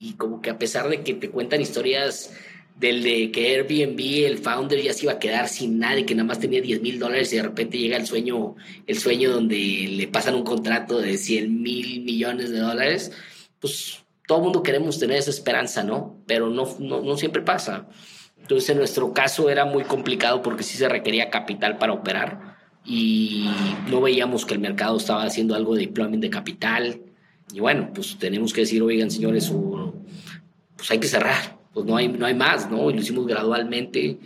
y como que a pesar de que te cuentan historias del de que Airbnb, el founder ya se iba a quedar sin nada y que nada más tenía 10 mil dólares y de repente llega el sueño, el sueño donde le pasan un contrato de 100 mil millones de dólares, pues todo el mundo queremos tener esa esperanza, ¿no? Pero no, no, no siempre pasa. Entonces en nuestro caso era muy complicado porque sí se requería capital para operar y no veíamos que el mercado estaba haciendo algo de deployment de capital. Y bueno, pues tenemos que decir, oigan señores, pues hay que cerrar pues no hay, no hay más, ¿no? Y lo hicimos gradualmente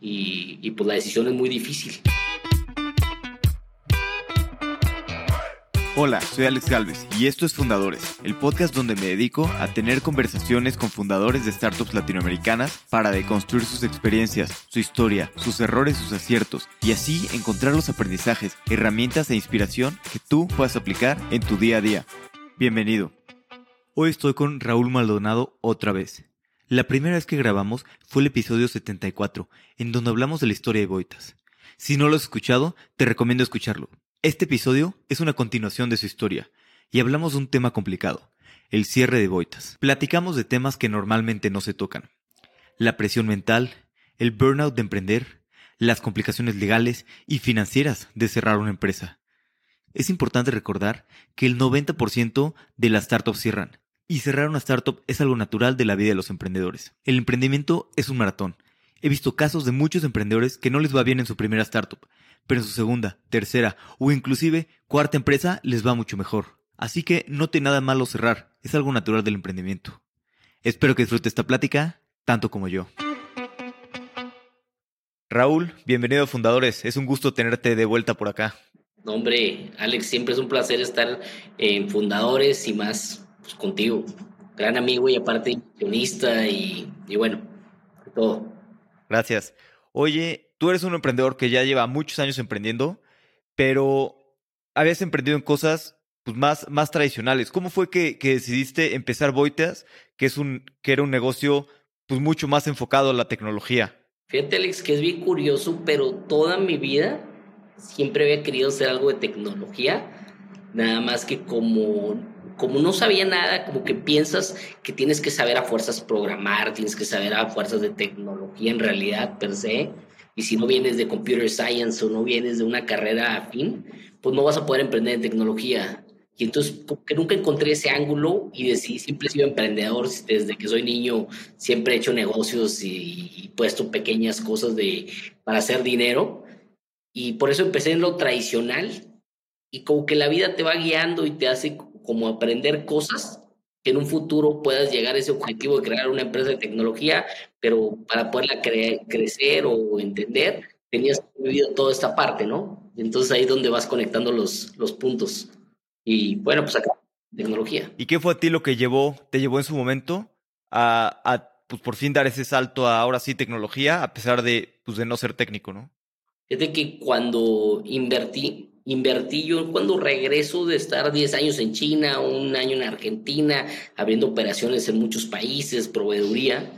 y, y pues la decisión es muy difícil. Hola, soy Alex Galvez y esto es Fundadores, el podcast donde me dedico a tener conversaciones con fundadores de startups latinoamericanas para deconstruir sus experiencias, su historia, sus errores, sus aciertos y así encontrar los aprendizajes, herramientas e inspiración que tú puedas aplicar en tu día a día. Bienvenido. Hoy estoy con Raúl Maldonado otra vez. La primera vez que grabamos fue el episodio 74, en donde hablamos de la historia de Boitas. Si no lo has escuchado, te recomiendo escucharlo. Este episodio es una continuación de su historia, y hablamos de un tema complicado, el cierre de Boitas. Platicamos de temas que normalmente no se tocan. La presión mental, el burnout de emprender, las complicaciones legales y financieras de cerrar una empresa. Es importante recordar que el 90% de las startups cierran, y cerrar una startup es algo natural de la vida de los emprendedores. El emprendimiento es un maratón. He visto casos de muchos emprendedores que no les va bien en su primera startup, pero en su segunda, tercera o inclusive cuarta empresa les va mucho mejor. Así que no tiene nada malo cerrar, es algo natural del emprendimiento. Espero que disfrute esta plática tanto como yo. Raúl, bienvenido a Fundadores, es un gusto tenerte de vuelta por acá. Hombre, Alex, siempre es un placer estar en Fundadores y más pues, contigo. Gran amigo y aparte guionista y, y bueno, todo. Gracias. Oye, tú eres un emprendedor que ya lleva muchos años emprendiendo, pero habías emprendido en cosas pues, más, más tradicionales. ¿Cómo fue que, que decidiste empezar Boitas, que, es un, que era un negocio pues, mucho más enfocado a la tecnología? Fíjate, Alex, que es bien curioso, pero toda mi vida siempre había querido hacer algo de tecnología, nada más que como como no sabía nada, como que piensas que tienes que saber a fuerzas programar, tienes que saber a fuerzas de tecnología en realidad per se, y si no vienes de computer science o no vienes de una carrera afín, pues no vas a poder emprender en tecnología. Y entonces, como que nunca encontré ese ángulo y decidí, siempre he sido emprendedor, desde que soy niño siempre he hecho negocios y, y puesto pequeñas cosas de, para hacer dinero. Y por eso empecé en lo tradicional y como que la vida te va guiando y te hace como aprender cosas que en un futuro puedas llegar a ese objetivo de crear una empresa de tecnología, pero para poderla crecer o entender, tenías vivido toda esta parte, ¿no? Entonces ahí es donde vas conectando los, los puntos. Y bueno, pues acá, tecnología. ¿Y qué fue a ti lo que llevó, te llevó en su momento a, a pues por fin dar ese salto a ahora sí tecnología, a pesar de, pues, de no ser técnico, ¿no? Fíjate que cuando invertí, invertí yo cuando regreso de estar 10 años en China, un año en Argentina, abriendo operaciones en muchos países, proveeduría,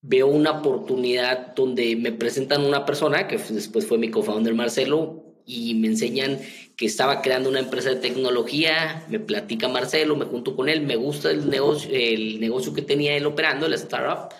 veo una oportunidad donde me presentan una persona, que después fue mi co-founder Marcelo, y me enseñan que estaba creando una empresa de tecnología, me platica Marcelo, me junto con él, me gusta el negocio, el negocio que tenía él operando, la startup,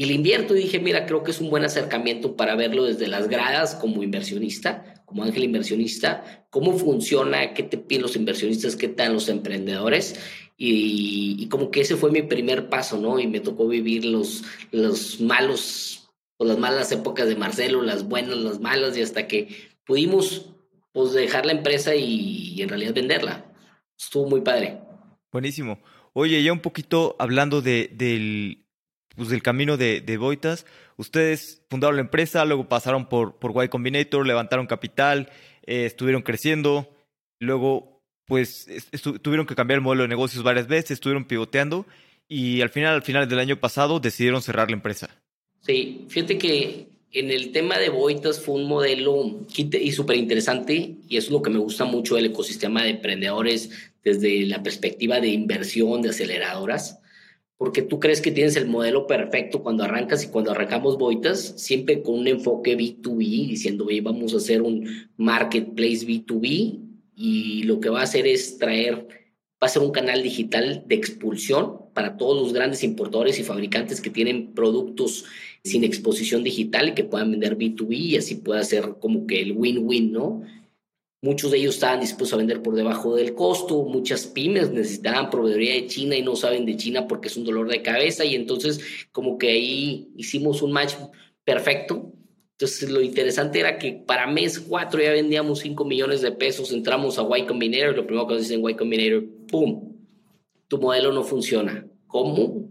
y le invierto y dije, mira, creo que es un buen acercamiento para verlo desde las gradas como inversionista, como ángel inversionista, cómo funciona, qué te piden los inversionistas, qué tal los emprendedores. Y, como que ese fue mi primer paso, ¿no? Y me tocó vivir los, los malos, o las malas épocas de Marcelo, las buenas, las malas, y hasta que pudimos pues dejar la empresa y, en realidad venderla. Estuvo muy padre. Buenísimo. Oye, ya un poquito hablando de, del, pues del camino de, de Boitas, ustedes fundaron la empresa, luego pasaron por, por Y Combinator, levantaron capital, eh, estuvieron creciendo, luego pues tuvieron que cambiar el modelo de negocios varias veces, estuvieron pivoteando y al final, al final del año pasado decidieron cerrar la empresa. Sí, fíjate que en el tema de Boitas fue un modelo y súper interesante y eso es lo que me gusta mucho del ecosistema de emprendedores desde la perspectiva de inversión, de aceleradoras porque tú crees que tienes el modelo perfecto cuando arrancas y cuando arrancamos Boitas, siempre con un enfoque B2B, diciendo, oye, vamos a hacer un marketplace B2B y lo que va a hacer es traer va a ser un canal digital de expulsión para todos los grandes importadores y fabricantes que tienen productos sin exposición digital y que puedan vender B2B y así pueda ser como que el win-win, ¿no? Muchos de ellos estaban dispuestos a vender por debajo del costo, muchas pymes necesitaban proveeduría de China y no saben de China porque es un dolor de cabeza y entonces como que ahí hicimos un match perfecto. Entonces lo interesante era que para mes 4 ya vendíamos 5 millones de pesos, entramos a Y Combinator, lo primero que nos dicen Y Combinator, ¡pum! Tu modelo no funciona. ¿Cómo?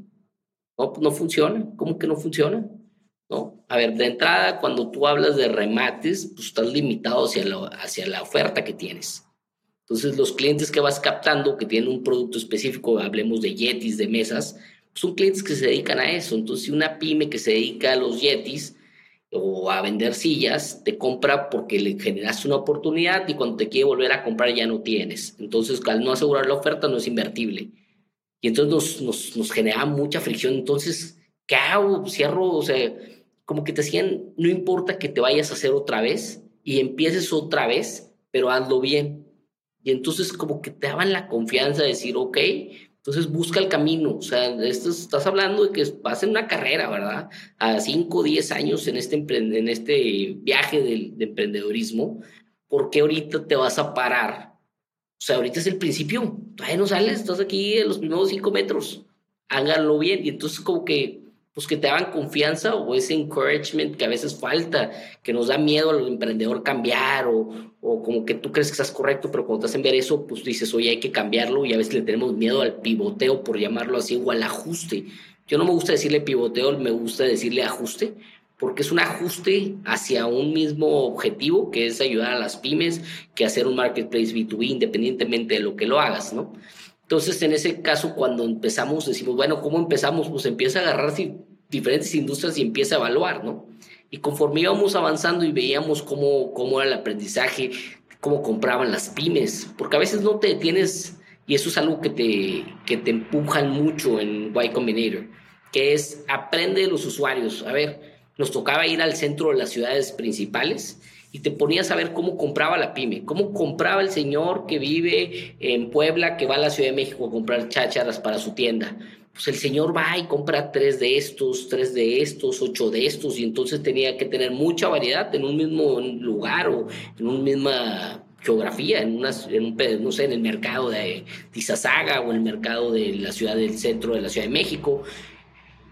No, no funciona. ¿Cómo que no funciona? ¿No? A ver, de entrada, cuando tú hablas de remates, pues estás limitado hacia la, hacia la oferta que tienes. Entonces, los clientes que vas captando, que tienen un producto específico, hablemos de yetis, de mesas, son clientes que se dedican a eso. Entonces, si una pyme que se dedica a los yetis o a vender sillas, te compra porque le generaste una oportunidad y cuando te quiere volver a comprar ya no tienes. Entonces, al no asegurar la oferta, no es invertible. Y entonces nos, nos, nos genera mucha fricción. Entonces, ¿qué hago? Cierro, o sea, como que te decían, no importa que te vayas a hacer otra vez y empieces otra vez, pero hazlo bien. Y entonces como que te daban la confianza de decir, ok, entonces busca el camino. O sea, esto, estás hablando de que vas en una carrera, ¿verdad? A 5 o 10 años en este, en este viaje de emprendedorismo. ¿Por qué ahorita te vas a parar? O sea, ahorita es el principio. Todavía no sales, estás aquí en los primeros 5 metros. Háganlo bien. Y entonces como que pues que te hagan confianza o ese encouragement que a veces falta, que nos da miedo al emprendedor cambiar o, o como que tú crees que estás correcto, pero cuando te hacen ver eso, pues dices, oye, hay que cambiarlo y a veces le tenemos miedo al pivoteo, por llamarlo así, o al ajuste. Yo no me gusta decirle pivoteo, me gusta decirle ajuste, porque es un ajuste hacia un mismo objetivo, que es ayudar a las pymes, que hacer un marketplace B2B, independientemente de lo que lo hagas, ¿no? Entonces, en ese caso, cuando empezamos, decimos, bueno, ¿cómo empezamos? Pues empieza a agarrar diferentes industrias y empieza a evaluar, ¿no? Y conforme íbamos avanzando y veíamos cómo, cómo era el aprendizaje, cómo compraban las pymes, porque a veces no te detienes, y eso es algo que te, que te empujan mucho en Y Combinator, que es aprende de los usuarios. A ver, nos tocaba ir al centro de las ciudades principales y te ponías a ver cómo compraba la pyme, cómo compraba el señor que vive en Puebla, que va a la Ciudad de México a comprar chácharas para su tienda. Pues el señor va y compra tres de estos, tres de estos, ocho de estos, y entonces tenía que tener mucha variedad en un mismo lugar o en una misma geografía, en, una, en un, no sé, en el mercado de Tizazaga o en el mercado de la ciudad del centro de la Ciudad de México.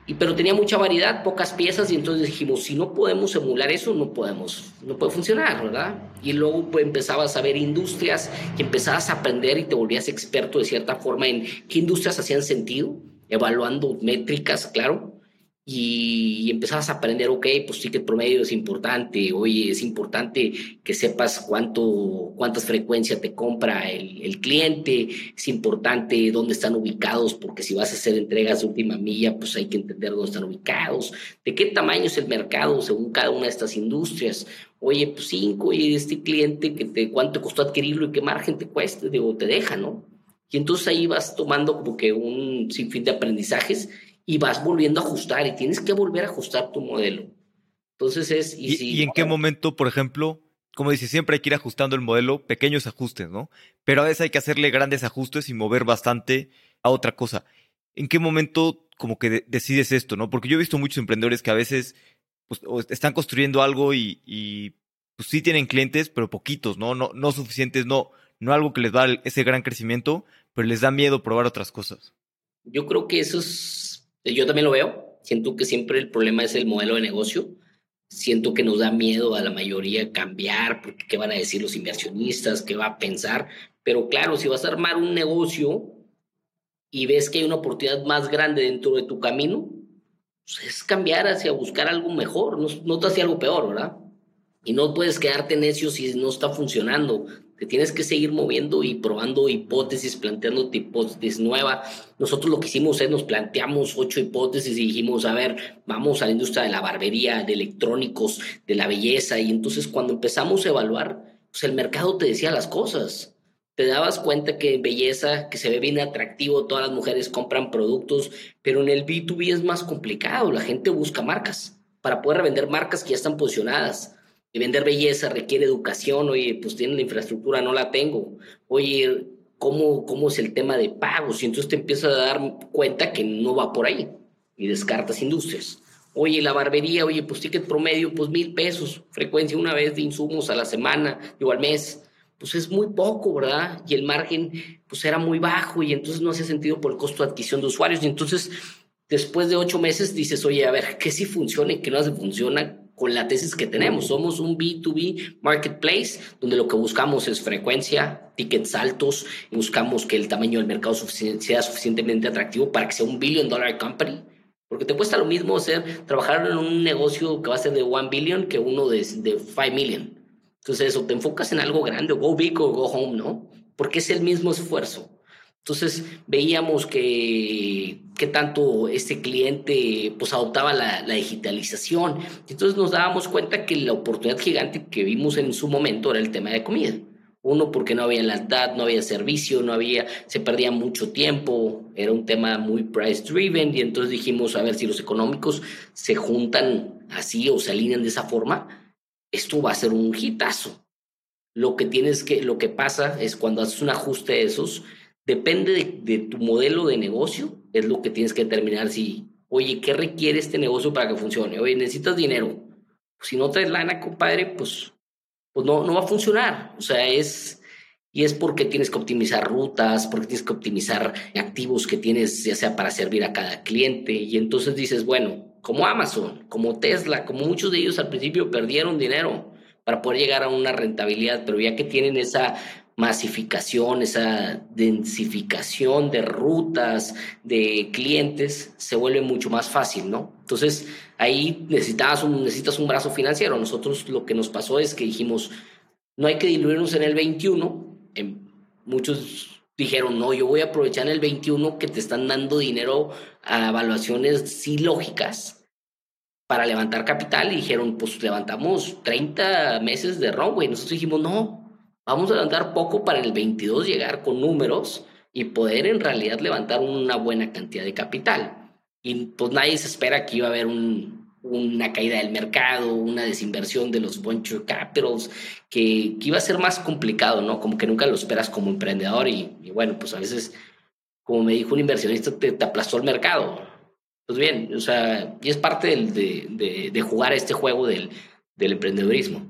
Y, pero tenía mucha variedad, pocas piezas, y entonces dijimos, si no podemos emular eso, no podemos, no puede funcionar, ¿verdad? Y luego pues, empezabas a ver industrias y empezabas a aprender y te volvías experto de cierta forma en qué industrias hacían sentido, evaluando métricas, claro, y empezabas a aprender, ok, pues ticket promedio es importante, oye, es importante que sepas cuánto, cuántas frecuencias te compra el, el, cliente, es importante dónde están ubicados, porque si vas a hacer entregas de última milla, pues hay que entender dónde están ubicados, de qué tamaño es el mercado según cada una de estas industrias, oye, pues cinco, y este cliente, que te, cuánto costó adquirirlo y qué margen te cuesta, digo, te deja, ¿no? Y entonces ahí vas tomando como que un sinfín de aprendizajes y vas volviendo a ajustar y tienes que volver a ajustar tu modelo. Entonces es... ¿Y, ¿Y, en qué momento, por ejemplo, como dices, siempre hay que ir ajustando el modelo, pequeños ajustes, ¿no? Pero a veces hay que hacerle grandes ajustes y mover bastante a otra cosa. ¿En qué momento como que decides esto, no? Porque yo he visto muchos emprendedores que a veces pues, están construyendo algo y, y, pues sí tienen clientes, pero poquitos, ¿no? No, no suficientes, no, no algo que les da ese gran crecimiento, pero les da miedo probar otras cosas. Yo creo que eso es yo también lo veo. Siento que siempre el problema es el modelo de negocio. Siento que nos da miedo a la mayoría cambiar, porque qué van a decir los inversionistas, qué va a pensar. Pero claro, si vas a armar un negocio y ves que hay una oportunidad más grande dentro de tu camino, pues es cambiar hacia buscar algo mejor, no, no hacia algo peor, ¿verdad? Y no puedes quedarte necio si no está funcionando te tienes que seguir moviendo y probando hipótesis, planteando hipótesis nueva. Nosotros lo que hicimos es nos planteamos ocho hipótesis y dijimos, a ver, vamos a la industria de la barbería, de electrónicos, de la belleza. Y entonces cuando empezamos a evaluar, pues el mercado te decía las cosas. Te dabas cuenta que belleza, que se ve bien atractivo, todas las mujeres compran productos, pero en el B2B es más complicado. La gente busca marcas para poder revender marcas que ya están posicionadas y vender belleza requiere educación, oye, pues tienen la infraestructura, no la tengo. Oye, cómo, cómo es el tema de pagos. Y entonces te empiezas a dar cuenta que no va por ahí y descartas industrias. Oye, la barbería, oye, pues ticket promedio, pues mil pesos, frecuencia una vez de insumos a la semana, o al mes, pues es muy poco, ¿verdad? Y el margen, pues era muy bajo y entonces no hace sentido por el costo de adquisición de usuarios. Y entonces, después de ocho meses, dices, oye, a ver, ¿qué sí funciona y qué no hace funciona? Con la tesis que tenemos. Somos un B2B marketplace donde lo que buscamos es frecuencia, tickets altos, y buscamos que el tamaño del mercado sea suficientemente atractivo para que sea un billion dollar company. Porque te cuesta lo mismo hacer, trabajar en un negocio que va a ser de one billion que uno de, de 5 million. Entonces, o te enfocas en algo grande, o go big o go home, ¿no? Porque es el mismo esfuerzo. Entonces veíamos que, que tanto este cliente pues adoptaba la, la, digitalización. Entonces nos dábamos cuenta que la oportunidad gigante que vimos en su momento era el tema de comida. Uno, porque no había lealtad, no había servicio, no había, se perdía mucho tiempo, era un tema muy price driven y entonces dijimos, a ver, si los económicos se juntan así o se alinean de esa forma, esto va a ser un hitazo. Lo que tienes que, lo que pasa es cuando haces un ajuste de esos, Depende de, tu modelo de negocio, es lo que tienes que determinar si, oye, ¿qué requiere este negocio para que funcione? Oye, necesitas dinero. si no traes lana, compadre, pues, pues no, no va a funcionar. O sea, es, y es porque tienes que optimizar rutas, porque tienes que optimizar activos que tienes, ya sea para servir a cada cliente. Y entonces dices, bueno, como Amazon, como Tesla, como muchos de ellos al principio perdieron dinero para poder llegar a una rentabilidad, pero ya que tienen esa masificación, esa densificación de rutas, de clientes, se vuelve mucho más fácil, ¿no? Entonces, ahí necesitas un, necesitas un brazo financiero. Nosotros lo que nos pasó es que dijimos, no hay que diluirnos en el 21. muchos dijeron, no, yo voy a aprovechar en el 21 que te están dando dinero a evaluaciones sí lógicas para levantar capital y dijeron, pues levantamos 30 meses de runway. Nosotros dijimos, no, Vamos a levantar poco para el 22 llegar con números y poder en realidad levantar una buena cantidad de capital. Y pues nadie se espera que iba a haber una caída del mercado, una desinversión de los venture capitals, que, iba a ser más complicado, ¿no? Como que nunca lo esperas como emprendedor y, bueno, pues a veces, como me dijo un inversionista, te, aplastó el mercado. Pues bien, o sea, y es parte de, de, jugar este juego del, del emprendedorismo.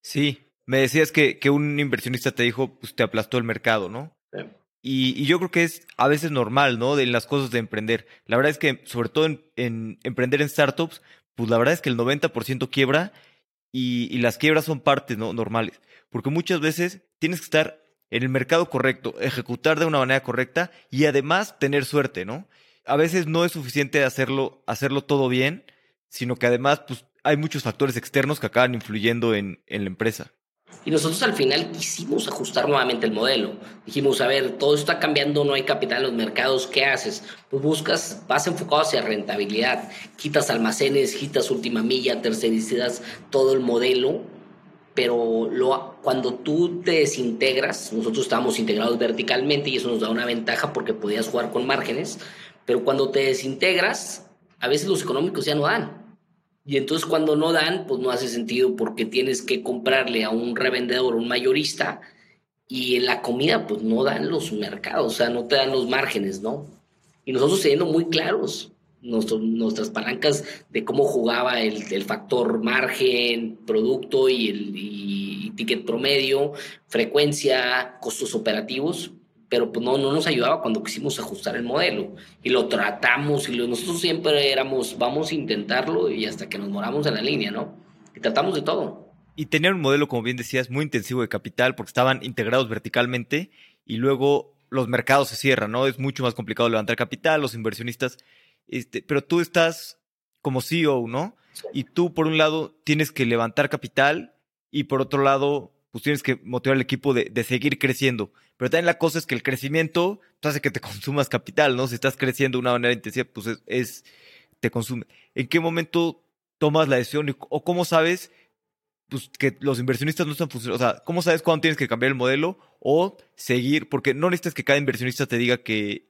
Sí, me decías que, que un inversionista te dijo, pues te aplastó el mercado, ¿no? Y, y, yo creo que es a veces normal, ¿no? De las cosas de emprender. La verdad es que, sobre todo en, en emprender en startups, pues la verdad es que el 90% quiebra y, y, las quiebras son partes ¿no? normales. Porque muchas veces tienes que estar en el mercado correcto, ejecutar de una manera correcta y además tener suerte, ¿no? A veces no es suficiente hacerlo, hacerlo todo bien, sino que además pues, hay muchos factores externos que acaban influyendo en, en la empresa. Y nosotros al final quisimos ajustar nuevamente el modelo. Dijimos, a ver, todo está cambiando, no hay capital en los mercados, ¿qué haces? Pues buscas, vas enfocado hacia rentabilidad, quitas almacenes, quitas última milla, tercerizas todo el modelo, pero lo, cuando tú te desintegras, nosotros estamos integrados verticalmente y eso nos da una ventaja porque podías jugar con márgenes, pero cuando te desintegras, a veces los económicos ya no dan. Y entonces cuando no dan, pues no hace sentido porque tienes que comprarle a un revendedor, un mayorista, y en la comida pues no dan los mercados, o sea, no te dan los márgenes, ¿no? Y nosotros siendo muy claros, nuestras palancas de cómo jugaba el, factor margen, producto y el ticket promedio, frecuencia, costos operativos, pero pues no, no nos ayudaba cuando quisimos ajustar el modelo y lo tratamos y nosotros siempre éramos, vamos a intentarlo y hasta que nos moramos en la línea, ¿no? Y tratamos de todo. Y tenían un modelo, como bien decías, muy intensivo de capital porque estaban integrados verticalmente y luego los mercados se cierran, ¿no? Es mucho más complicado levantar capital, los inversionistas, este, pero tú estás como CEO, ¿no? Y tú, por un lado, tienes que levantar capital y por otro lado, pues tienes que motivar al equipo de, de, seguir creciendo. Pero también la cosa es que el crecimiento pues, hace que te consumas capital, ¿no? Si estás creciendo de una manera intensiva, pues es, te consume. ¿En qué momento tomas la decisión o cómo sabes pues, que los inversionistas no están funcionando? O sea, ¿cómo sabes cuándo tienes que cambiar el modelo o seguir? Porque no necesitas que cada inversionista te diga que,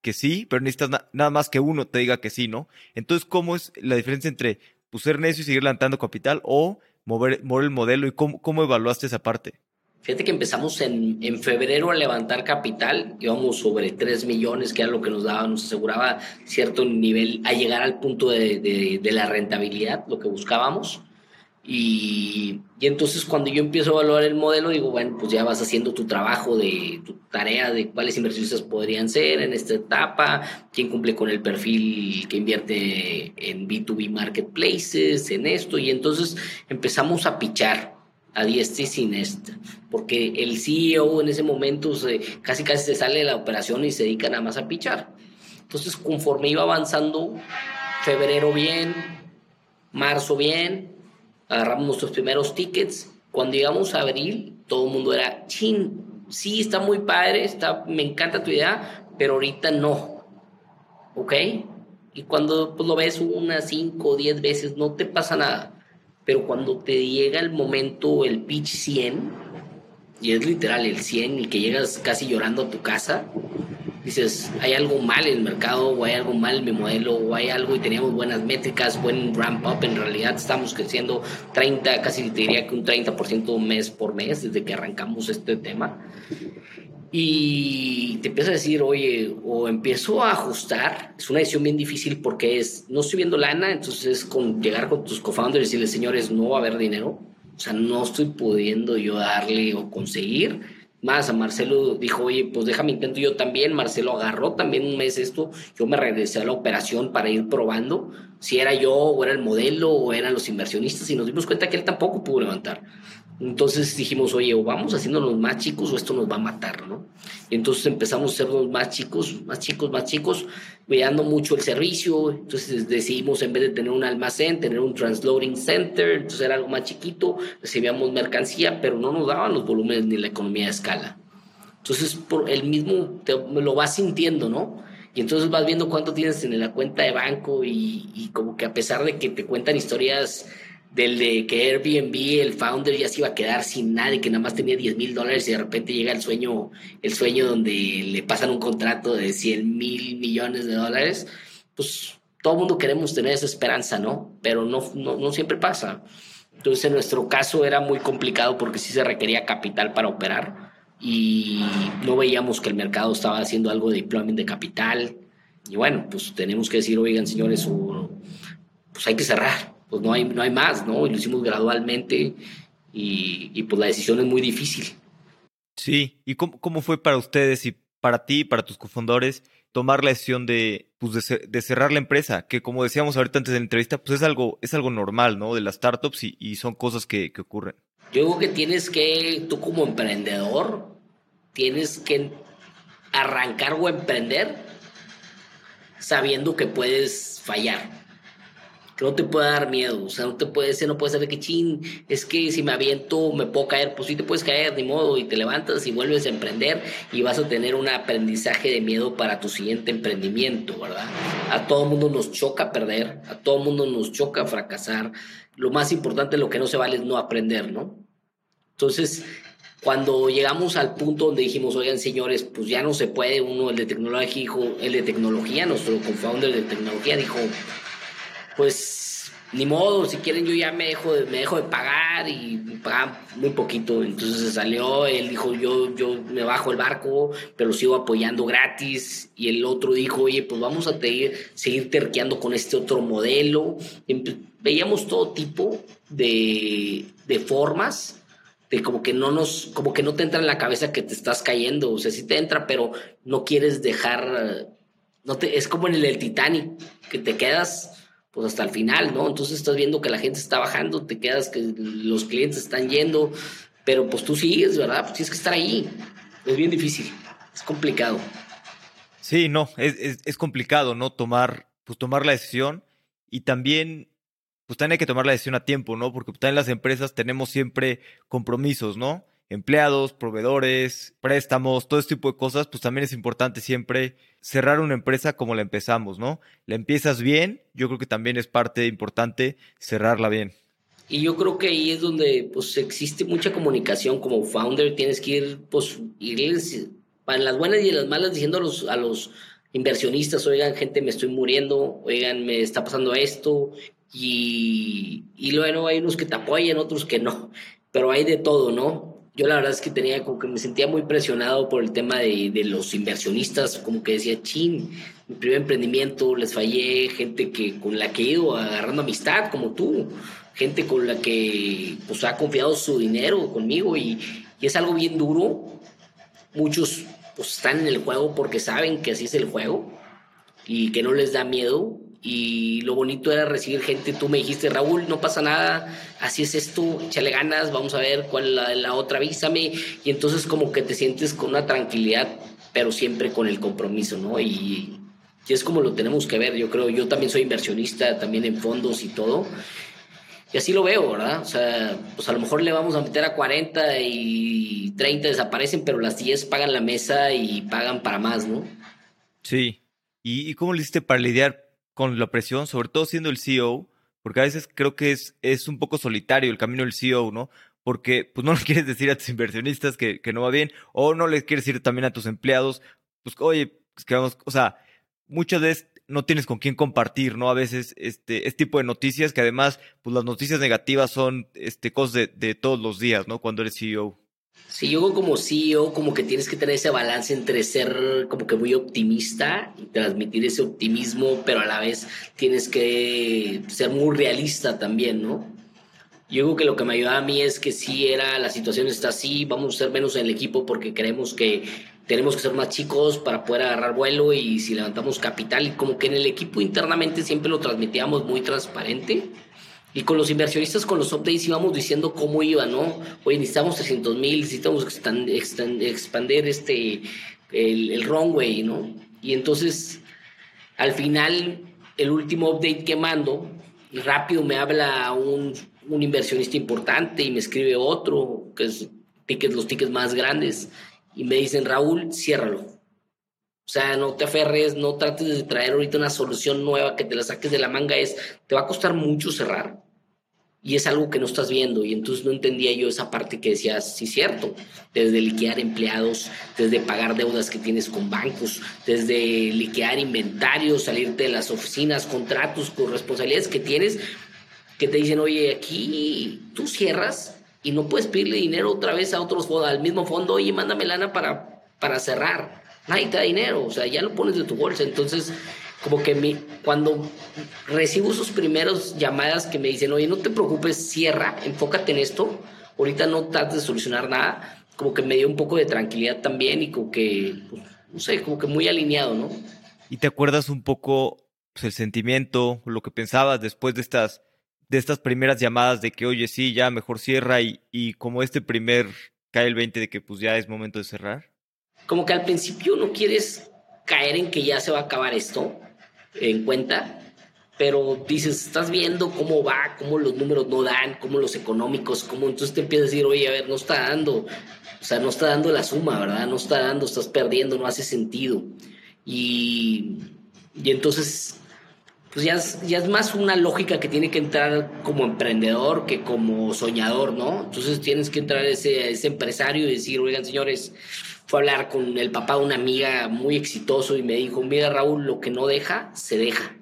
que sí, pero necesitas nada más que uno te diga que sí, ¿no? Entonces, ¿cómo es la diferencia entre pues, ser necio y seguir levantando capital o mover, el modelo y cómo, cómo evaluaste esa parte? Fíjate que empezamos en, en, febrero a levantar capital, íbamos sobre 3 millones, que era lo que nos daba, nos aseguraba cierto nivel a llegar al punto de, de, de la rentabilidad, lo que buscábamos. Y, y, entonces cuando yo empiezo a evaluar el modelo, digo, bueno, pues ya vas haciendo tu trabajo de tu tarea de cuáles inversionistas podrían ser en esta etapa, quién cumple con el perfil que invierte en B2B marketplaces, en esto, y entonces empezamos a pichar a diestra y siniestra, porque el CEO en ese momento se, casi casi se sale de la operación y se dedica nada más a pichar. Entonces, conforme iba avanzando, febrero bien, marzo bien, agarramos nuestros primeros tickets. Cuando llegamos a abril, todo el mundo era, chin, sí, está muy padre, está, me encanta tu idea, pero ahorita no. ¿Ok? Y cuando pues, lo ves unas 5 o 10 veces, no te pasa nada. Pero cuando te llega el momento, el pitch 100, y es literal el 100, y que llegas casi llorando a tu casa, dices, hay algo mal en el mercado, o hay algo mal en mi modelo, o hay algo y teníamos buenas métricas, buen ramp up, en realidad estamos creciendo 30, casi te diría que un 30% mes por mes desde que arrancamos este tema. Y te empieza a decir, oye, o empiezo a ajustar, es una decisión bien difícil porque es, no estoy viendo lana, entonces con llegar con tus co-founders y decirles, señores, no va a haber dinero, o sea, no estoy pudiendo yo darle o conseguir más a Marcelo dijo, oye, pues déjame intento yo también. Marcelo agarró también un mes esto. Yo me regresé a la operación para ir probando si era yo o era el modelo o eran los inversionistas y nos dimos cuenta que él tampoco pudo levantar. Entonces dijimos, oye, o vamos haciéndonos más chicos o esto nos va a matar, ¿no? Y entonces empezamos a hacernos más chicos, más chicos, más chicos, cuidando mucho el servicio. Entonces decidimos, en vez de tener un almacén, tener un transloading center. Entonces era algo más chiquito, recibíamos mercancía, pero no nos daban los volúmenes ni la economía de escala. Entonces, por el mismo, te, lo vas sintiendo, ¿no? Y entonces vas viendo cuánto tienes en la cuenta de banco y como que a pesar de que te cuentan historias del de que Airbnb, el founder ya se iba a quedar sin nada y que nada más tenía 10 mil dólares y de repente llega el sueño, el sueño donde le pasan un contrato de 100 mil millones de dólares, pues todo el mundo queremos tener esa esperanza, ¿no? Pero no, no, no siempre pasa. Entonces en nuestro caso era muy complicado porque sí se requería capital para operar y no veíamos que el mercado estaba haciendo algo de deployment de capital. Y bueno, pues tenemos que decir, oigan señores, pues hay que cerrar pues no hay, no hay más, ¿no? Y lo hicimos gradualmente y, y pues la decisión es muy difícil. Sí, ¿y cómo, cómo fue para ustedes y para ti, para tus cofundadores, tomar la decisión de, pues de, de, cerrar la empresa? Que como decíamos ahorita antes de la entrevista, pues es algo, es algo normal, ¿no? De las startups y, y son cosas que, que ocurren. Yo creo que tienes que, tú como emprendedor, tienes que arrancar o emprender sabiendo que puedes fallar que no te puede dar miedo, o sea, no te puede ser, no puede ser de que chin, es que si me aviento me puedo caer, pues sí te puedes caer, ni modo, y te levantas y vuelves a emprender y vas a tener un aprendizaje de miedo para tu siguiente emprendimiento, ¿verdad? A todo mundo nos choca perder, a todo mundo nos choca fracasar, lo más importante, lo que no se vale es no aprender, ¿no? Entonces, cuando llegamos al punto donde dijimos, oigan señores, pues ya no se puede, uno, el de tecnología, dijo, el de tecnología, nuestro co-founder de tecnología dijo, pues ni modo, si quieren yo ya me dejo de, me dejo de pagar y pagan muy poquito. Entonces se salió, él dijo yo, yo me bajo el barco, pero sigo apoyando gratis. Y el otro dijo, oye, pues vamos a seguir terqueando con este otro modelo. veíamos todo tipo de, de formas de como que no nos, como que no te entra en la cabeza que te estás cayendo, o sea, sí te entra, pero no quieres dejar, no te, es como en el Titanic, que te quedas pues hasta el final, ¿no? Entonces estás viendo que la gente está bajando, te quedas que los clientes están yendo, pero pues tú sigues, ¿verdad? Pues tienes que estar ahí. Es bien difícil, es complicado. Sí, no, es, es, complicado, ¿no? Tomar, pues tomar la decisión y también, pues también hay que tomar la decisión a tiempo, ¿no? Porque también las empresas tenemos siempre compromisos, ¿no? Empleados, proveedores, préstamos, todo este tipo de cosas, pues también es importante siempre cerrar una empresa como la empezamos, ¿no? La empiezas bien, yo creo que también es parte importante cerrarla bien. Y yo creo que ahí es donde pues existe mucha comunicación como founder, tienes que ir, pues, irles para las buenas y las malas diciendo a los, a los inversionistas, oigan, gente, me estoy muriendo, oigan, me está pasando esto, y, y luego hay unos que te apoyan, otros que no, pero hay de todo, ¿no? Yo la verdad es que tenía como que me sentía muy presionado por el tema de, de los inversionistas, como que decía, chin, mi primer emprendimiento, les fallé, gente que con la que he ido agarrando amistad, como tú, gente con la que pues ha confiado su dinero conmigo y, y es algo bien duro. Muchos pues están en el juego porque saben que así es el juego y que no les da miedo y lo bonito era recibir gente. Tú me dijiste, Raúl, no pasa nada, así es esto, échale ganas, vamos a ver cuál es la, la, otra, avísame. Y entonces como que te sientes con una tranquilidad, pero siempre con el compromiso, ¿no? Y, y es como lo tenemos que ver, yo creo. Yo también soy inversionista, también en fondos y todo. Y así lo veo, ¿verdad? O sea, pues a lo mejor le vamos a meter a 40 y 30 desaparecen, pero las 10 pagan la mesa y pagan para más, ¿no? Sí. ¿Y, cómo le hiciste para lidiar con la presión, sobre todo siendo el CEO, porque a veces creo que es, es un poco solitario el camino del CEO, ¿no? Porque pues no le quieres decir a tus inversionistas que, que no va bien, o no le quieres decir también a tus empleados, pues oye, pues que vamos, o sea, muchas veces no tienes con quién compartir, ¿no? A veces este, este tipo de noticias, que además, pues las noticias negativas son este, cosas de, de todos los días, ¿no? Cuando eres CEO. Sí, yo como CEO, como que tienes que tener ese balance entre ser como que muy optimista y transmitir ese optimismo, pero a la vez tienes que ser muy realista también, ¿no? Yo creo que lo que me ayudaba a mí es que si era, la situación está así, vamos a ser menos en el equipo porque creemos que tenemos que ser más chicos para poder agarrar vuelo y si levantamos capital y como que en el equipo internamente siempre lo transmitíamos muy transparente y con los inversionistas, con los updates íbamos diciendo cómo iba, ¿no? Oye, necesitamos 300 mil, necesitamos expandir este, el, el runway, ¿no? Y entonces, al final, el último update que mando, rápido me habla un, un inversionista importante y me escribe otro, que es tickets, los tickets más grandes, y me dicen, Raúl, ciérralo. O sea, no te aferres, no trates de traer ahorita una solución nueva que te la saques de la manga, es, te va a costar mucho cerrar y es algo que no estás viendo. Y entonces no entendía yo esa parte que decías, sí, cierto, desde liquidar empleados, desde pagar deudas que tienes con bancos, desde liquidar inventarios, salirte de las oficinas, contratos, con responsabilidades que tienes, que te dicen, oye, aquí tú cierras y no puedes pedirle dinero otra vez a otros fondos, al mismo fondo, oye, mándame lana para, para cerrar. Nadie te da dinero, o sea, ya lo pones de tu bolsa. Entonces, como que mi, cuando recibo sus primeros llamadas que me dicen, oye, no te preocupes, cierra, enfócate en esto, ahorita no trates de solucionar nada, como que me dio un poco de tranquilidad también y como que, pues, no sé, como que muy alineado, ¿no? ¿Y te acuerdas un poco pues, el sentimiento, lo que pensabas después de estas, de estas primeras llamadas de que, oye, sí, ya mejor cierra y, y como este primer cae el 20 de que pues ya es momento de cerrar? Como que al principio no quieres caer en que ya se va a acabar esto, en cuenta, pero dices, estás viendo cómo va, cómo los números no dan, cómo los económicos, cómo entonces te empiezas a decir, oye, a ver, no está dando, o sea, no está dando la suma, ¿verdad? No está dando, estás perdiendo, no hace sentido. Y, y entonces, pues ya es, ya es más una lógica que tiene que entrar como emprendedor que como soñador, ¿no? Entonces tienes que entrar ese, ese empresario y decir, oigan, señores, fue a hablar con el papá de una amiga muy exitoso y me dijo, mira Raúl, lo que no deja, se deja.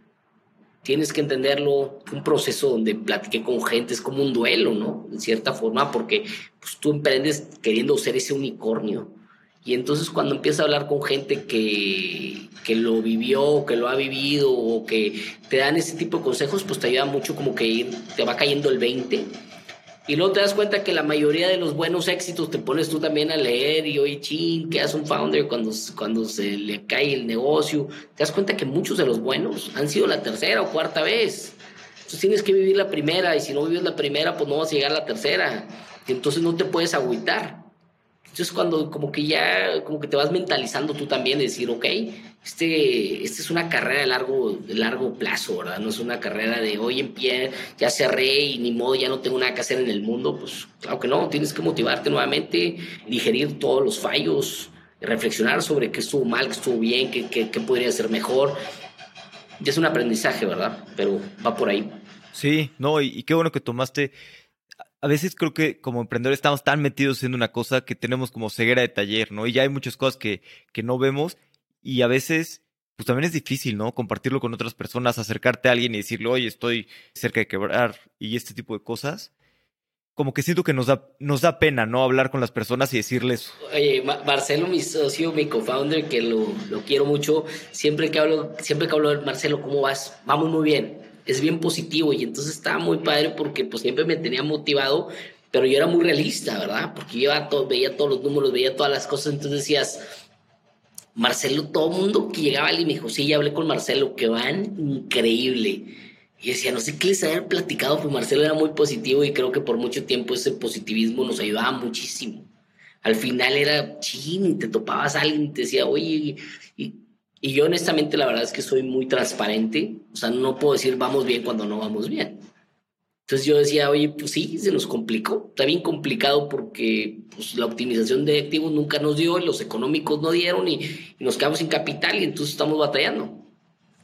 Tienes que entenderlo, un proceso donde platiqué con gente, es como un duelo, ¿no? En cierta forma, porque pues, tú emprendes queriendo ser ese unicornio. Y entonces cuando empiezas a hablar con gente que, que lo vivió, que lo ha vivido, o que te dan ese tipo de consejos, pues te ayuda mucho como que te va cayendo el 20 y luego te das cuenta que la mayoría de los buenos éxitos te pones tú también a leer y oye, ching, ¿qué hace un founder cuando, cuando se le cae el negocio? Te das cuenta que muchos de los buenos han sido la tercera o cuarta vez. Entonces tienes que vivir la primera y si no vives la primera, pues no vas a llegar a la tercera. Y entonces no te puedes agüitar. Entonces cuando como que ya, como que te vas mentalizando tú también, de decir, ok, este, este es una carrera de largo, de largo plazo, ¿verdad? No es una carrera de hoy en pie, ya cerré y ni modo, ya no tengo nada que hacer en el mundo. Pues claro que no, tienes que motivarte nuevamente, digerir todos los fallos, reflexionar sobre qué estuvo mal, qué estuvo bien, qué, qué, qué podría ser mejor. Ya es un aprendizaje, ¿verdad? Pero va por ahí. Sí, no, y, y qué bueno que tomaste a veces creo que como emprendedores estamos tan metidos en una cosa que tenemos como ceguera de taller, ¿no? Y ya hay muchas cosas que, que no vemos y a veces pues también es difícil, ¿no? Compartirlo con otras personas, acercarte a alguien y decirle, oye, estoy cerca de quebrar y este tipo de cosas. como que siento que nos da, nos da pena, ¿no? Hablar con las personas y decirles. Oye, Marcelo, mi socio, mi co-founder, que lo, lo, quiero mucho, siempre que hablo, siempre que hablo de Marcelo, ¿cómo vas? Vamos muy bien. Es bien positivo y entonces estaba muy padre porque pues siempre me tenía motivado, pero yo era muy realista, ¿verdad? Porque yo todo, veía todos los números, veía todas las cosas, entonces decías, Marcelo, todo el mundo que llegaba y me dijo, sí, ya hablé con Marcelo, que van increíble y decía, no sé qué les había platicado, pues Marcelo era muy positivo y creo que por mucho tiempo ese positivismo nos ayudaba muchísimo. Al final era, ching, te topabas a alguien y te decía, oye, y, y yo honestamente la verdad es que soy muy transparente, o sea, no puedo decir vamos bien cuando no vamos bien. Entonces yo decía, oye, pues sí, se nos complicó, está bien complicado porque pues, la optimización de activos nunca nos dio, los económicos no dieron y, y nos quedamos sin capital y entonces estamos batallando.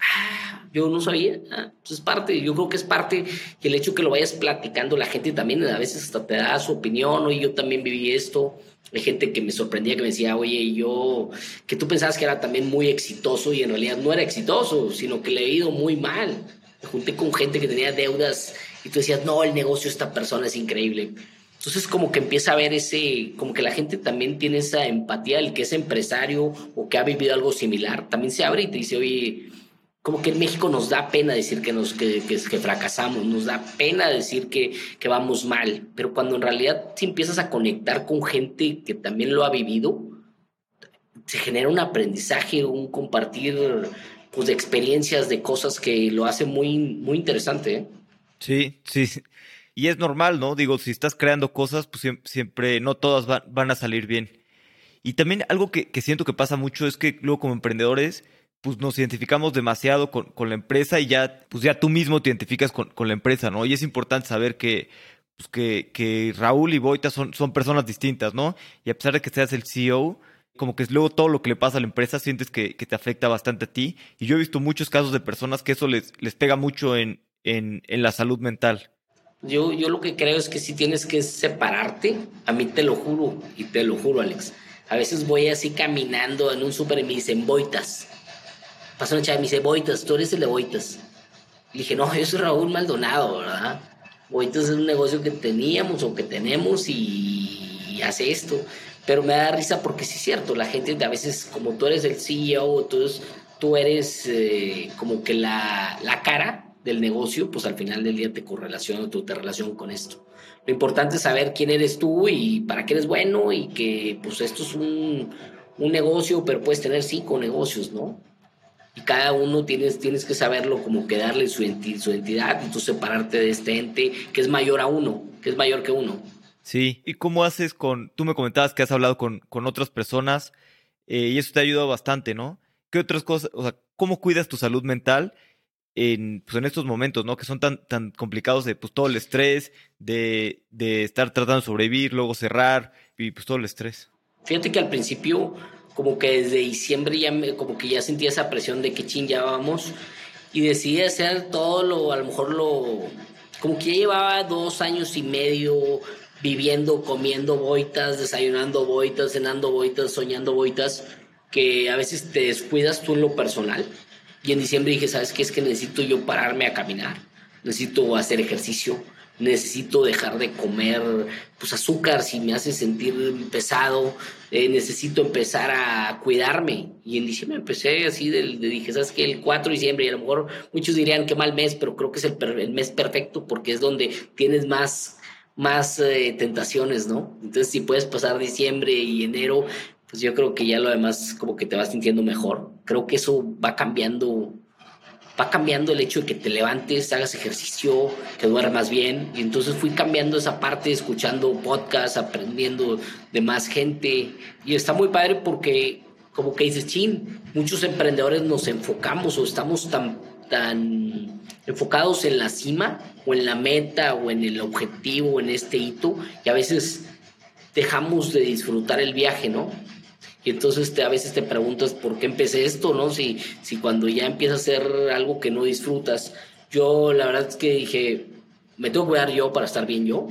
Ah, yo no sabía. Ah, pues es parte, yo creo que es parte y el hecho que lo vayas platicando, la gente también a veces hasta te da su opinión, oye, yo también viví esto. Hay gente que me sorprendía, que me decía, oye, yo, que tú pensabas que era también muy exitoso y en realidad no era exitoso, sino que le he ido muy mal. Me junté con gente que tenía deudas y tú decías, no, el negocio de esta persona es increíble. Entonces como que empieza a ver ese, como que la gente también tiene esa empatía, el que es empresario o que ha vivido algo similar, también se abre y te dice, oye, como que en México nos da pena decir que, nos, que, que, fracasamos, nos da pena decir que, que, vamos mal, pero cuando en realidad si empiezas a conectar con gente que también lo ha vivido, se genera un aprendizaje, un compartir pues, de experiencias, de cosas que lo hace muy, muy interesante. ¿eh? Sí, sí, y es normal, ¿no? Digo, si estás creando cosas, pues siempre, no todas van, a salir bien. Y también algo que, siento que pasa mucho es que luego como emprendedores pues nos identificamos demasiado con, con, la empresa y ya, pues ya tú mismo te identificas con, la empresa, ¿no? Y es importante saber que, pues que, que Raúl y Boita son, son personas distintas, ¿no? Y a pesar de que seas el CEO, como que luego todo lo que le pasa a la empresa sientes que, que te afecta bastante a ti. Y yo he visto muchos casos de personas que eso les, les pega mucho en, en, en la salud mental. Yo, yo lo que creo es que si tienes que separarte, a mí te lo juro, y te lo juro, Alex. A veces voy así caminando en un súper y me dicen, Boitas pasó una chava y me dice, Boitas, tú eres el de Boitas. Le dije, no, yo soy Raúl Maldonado, ¿verdad? Boitas es un negocio que teníamos o que tenemos y, hace esto. Pero me da risa porque sí es cierto, la gente a veces, como tú eres el CEO, tú, tú eres eh, como que la, la, cara del negocio, pues al final del día te correlaciona, tú te relacionas con esto. Lo importante es saber quién eres tú y para qué eres bueno y que pues esto es un, un negocio, pero puedes tener cinco negocios, ¿no? y cada uno tienes, tienes que saberlo, como que darle su, su entidad y tú separarte de este ente que es mayor a uno, que es mayor que uno. Sí, ¿y cómo haces con, tú me comentabas que has hablado con, con otras personas eh, y eso te ha ayudado bastante, ¿no? ¿Qué otras cosas, o sea, cómo cuidas tu salud mental en, pues en estos momentos, ¿no? Que son tan, tan complicados de pues todo el estrés, de, de estar tratando de sobrevivir, luego cerrar y pues todo el estrés. Fíjate que al principio como que desde diciembre ya como que ya sentía esa presión de que ching ya y decidí hacer todo lo, a lo mejor lo, como que ya llevaba dos años y medio viviendo, comiendo boitas, desayunando boitas, cenando boitas, soñando boitas, que a veces te descuidas tú en lo personal. Y en diciembre dije, ¿sabes qué? Es que necesito yo pararme a caminar, necesito hacer ejercicio, necesito dejar de comer pues azúcar si me hace sentir pesado, eh, necesito empezar a cuidarme. Y en diciembre empecé así, de, dije, ¿sabes qué? El 4 de diciembre, y a lo mejor muchos dirían que mal mes, pero creo que es el, el mes perfecto porque es donde tienes más, más eh, tentaciones, ¿no? Entonces si puedes pasar diciembre y enero, pues yo creo que ya lo demás como que te vas sintiendo mejor. Creo que eso va cambiando va cambiando el hecho de que te levantes, hagas ejercicio, que duermas bien. Y entonces fui cambiando esa parte, escuchando podcasts, aprendiendo de más gente. Y está muy padre porque, como que dices, chin, muchos emprendedores nos enfocamos o estamos tan, tan enfocados en la cima o en la meta o en el objetivo, en este hito, y a veces dejamos de disfrutar el viaje, ¿no? Y entonces te, a veces te preguntas por qué empecé esto, ¿no? Si, si cuando ya empiezas a hacer algo que no disfrutas, yo la verdad es que dije, me tengo que cuidar yo para estar bien yo,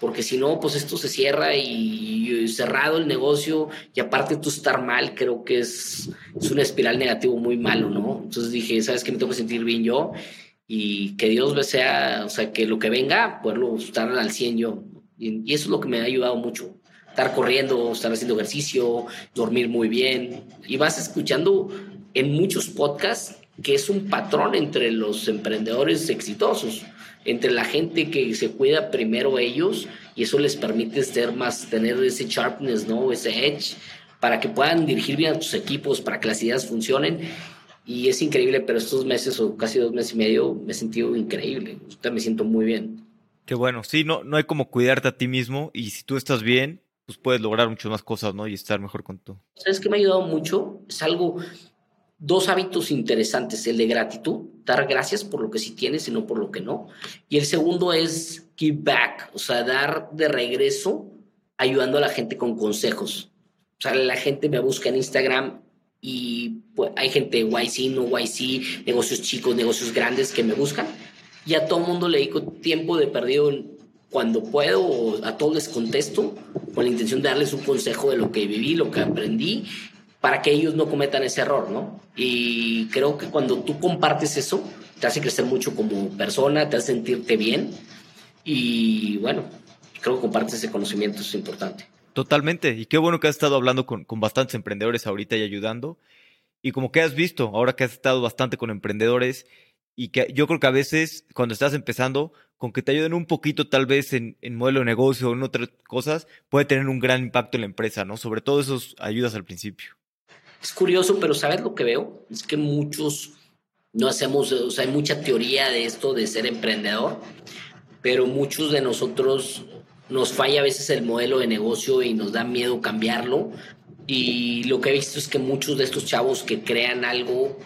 porque si no, pues esto se cierra y, cerrado el negocio y aparte tú estar mal, creo que es, es una espiral negativo muy malo, ¿no? Entonces dije, ¿sabes qué? Me tengo que sentir bien yo y que Dios sea, o sea, que lo que venga, poderlo estar al 100 yo. Y eso es lo que me ha ayudado mucho. Estar corriendo, estar haciendo ejercicio, dormir muy bien. Y vas escuchando en muchos podcasts que es un patrón entre los emprendedores exitosos, entre la gente que se cuida primero ellos y eso les permite ser más, tener ese sharpness, ¿no? Ese edge para que puedan dirigir bien a tus equipos, para que las ideas funcionen. Y es increíble, pero estos meses o casi dos meses y medio me he sentido increíble. Me siento muy bien. Qué bueno. Sí, no, no hay como cuidarte a ti mismo y si tú estás bien, pues puedes lograr muchas más cosas, ¿no? Y estar mejor con tú. ¿Sabes qué me ha ayudado mucho? Es algo, dos hábitos interesantes. El de gratitud, dar gracias por lo que sí tienes y no por lo que no. Y el segundo es give back, o sea, dar de regreso ayudando a la gente con consejos. O sea, la gente me busca en Instagram y pues, hay gente YC, no YC, negocios chicos, negocios grandes que me buscan. Y a todo mundo le dedico tiempo de perdido cuando puedo, a todos les contesto con la intención de darles un consejo de lo que viví, lo que aprendí, para que ellos no cometan ese error, ¿no? Y creo que cuando tú compartes eso, te hace crecer mucho como persona, te hace sentirte bien. Y bueno, creo que compartes ese conocimiento, es importante. Totalmente. Y qué bueno que has estado hablando con, con, bastantes emprendedores ahorita y ayudando. Y como que has visto, ahora que has estado bastante con emprendedores, y que yo creo que a veces cuando estás empezando, con que te ayuden un poquito tal vez en, modelo de negocio o en otras cosas, puede tener un gran impacto en la empresa, ¿no? Sobre todo esas ayudas al principio. Es curioso, pero ¿sabes lo que veo? Es que muchos no hacemos, o sea, hay mucha teoría de esto de ser emprendedor, pero muchos de nosotros nos falla a veces el modelo de negocio y nos da miedo cambiarlo. Y lo que he visto es que muchos de estos chavos que crean algo,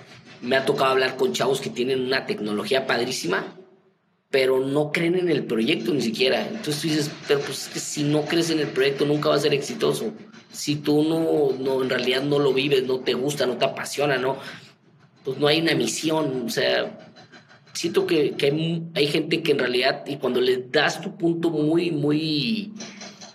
me ha tocado hablar con chavos que tienen una tecnología padrísima, pero no creen en el proyecto ni siquiera. Entonces tú dices, pero pues es que si no crees en el proyecto nunca va a ser exitoso. Si tú no, no en realidad no lo vives, no te gusta, no te apasiona, no, pues no hay una misión. O sea, siento que, que hay, gente que en realidad, y cuando les das tu punto muy, muy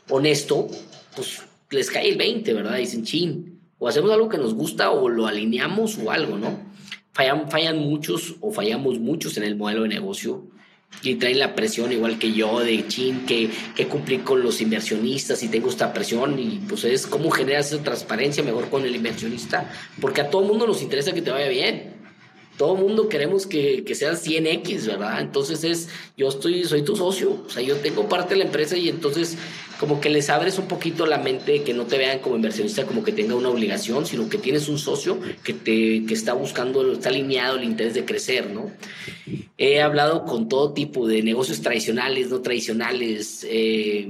honesto, pues les cae el 20, ¿verdad? Dicen, chin, o hacemos algo que nos gusta o lo alineamos o algo, ¿no? Fallan, fallan muchos o fallamos muchos en el modelo de negocio y traen la presión igual que yo de chin, que, que cumplir con los inversionistas y tengo esta presión y pues es cómo generas esa transparencia mejor con el inversionista, porque a todo mundo nos interesa que te vaya bien todo mundo queremos que, que seas 100X, ¿verdad? Entonces es, yo estoy, soy tu socio, o sea, yo tengo parte de la empresa y entonces como que les abres un poquito la mente, que no te vean como inversionista como que tenga una obligación, sino que tienes un socio que, te, que está buscando, está alineado el interés de crecer, ¿no? He hablado con todo tipo de negocios tradicionales, no tradicionales, eh,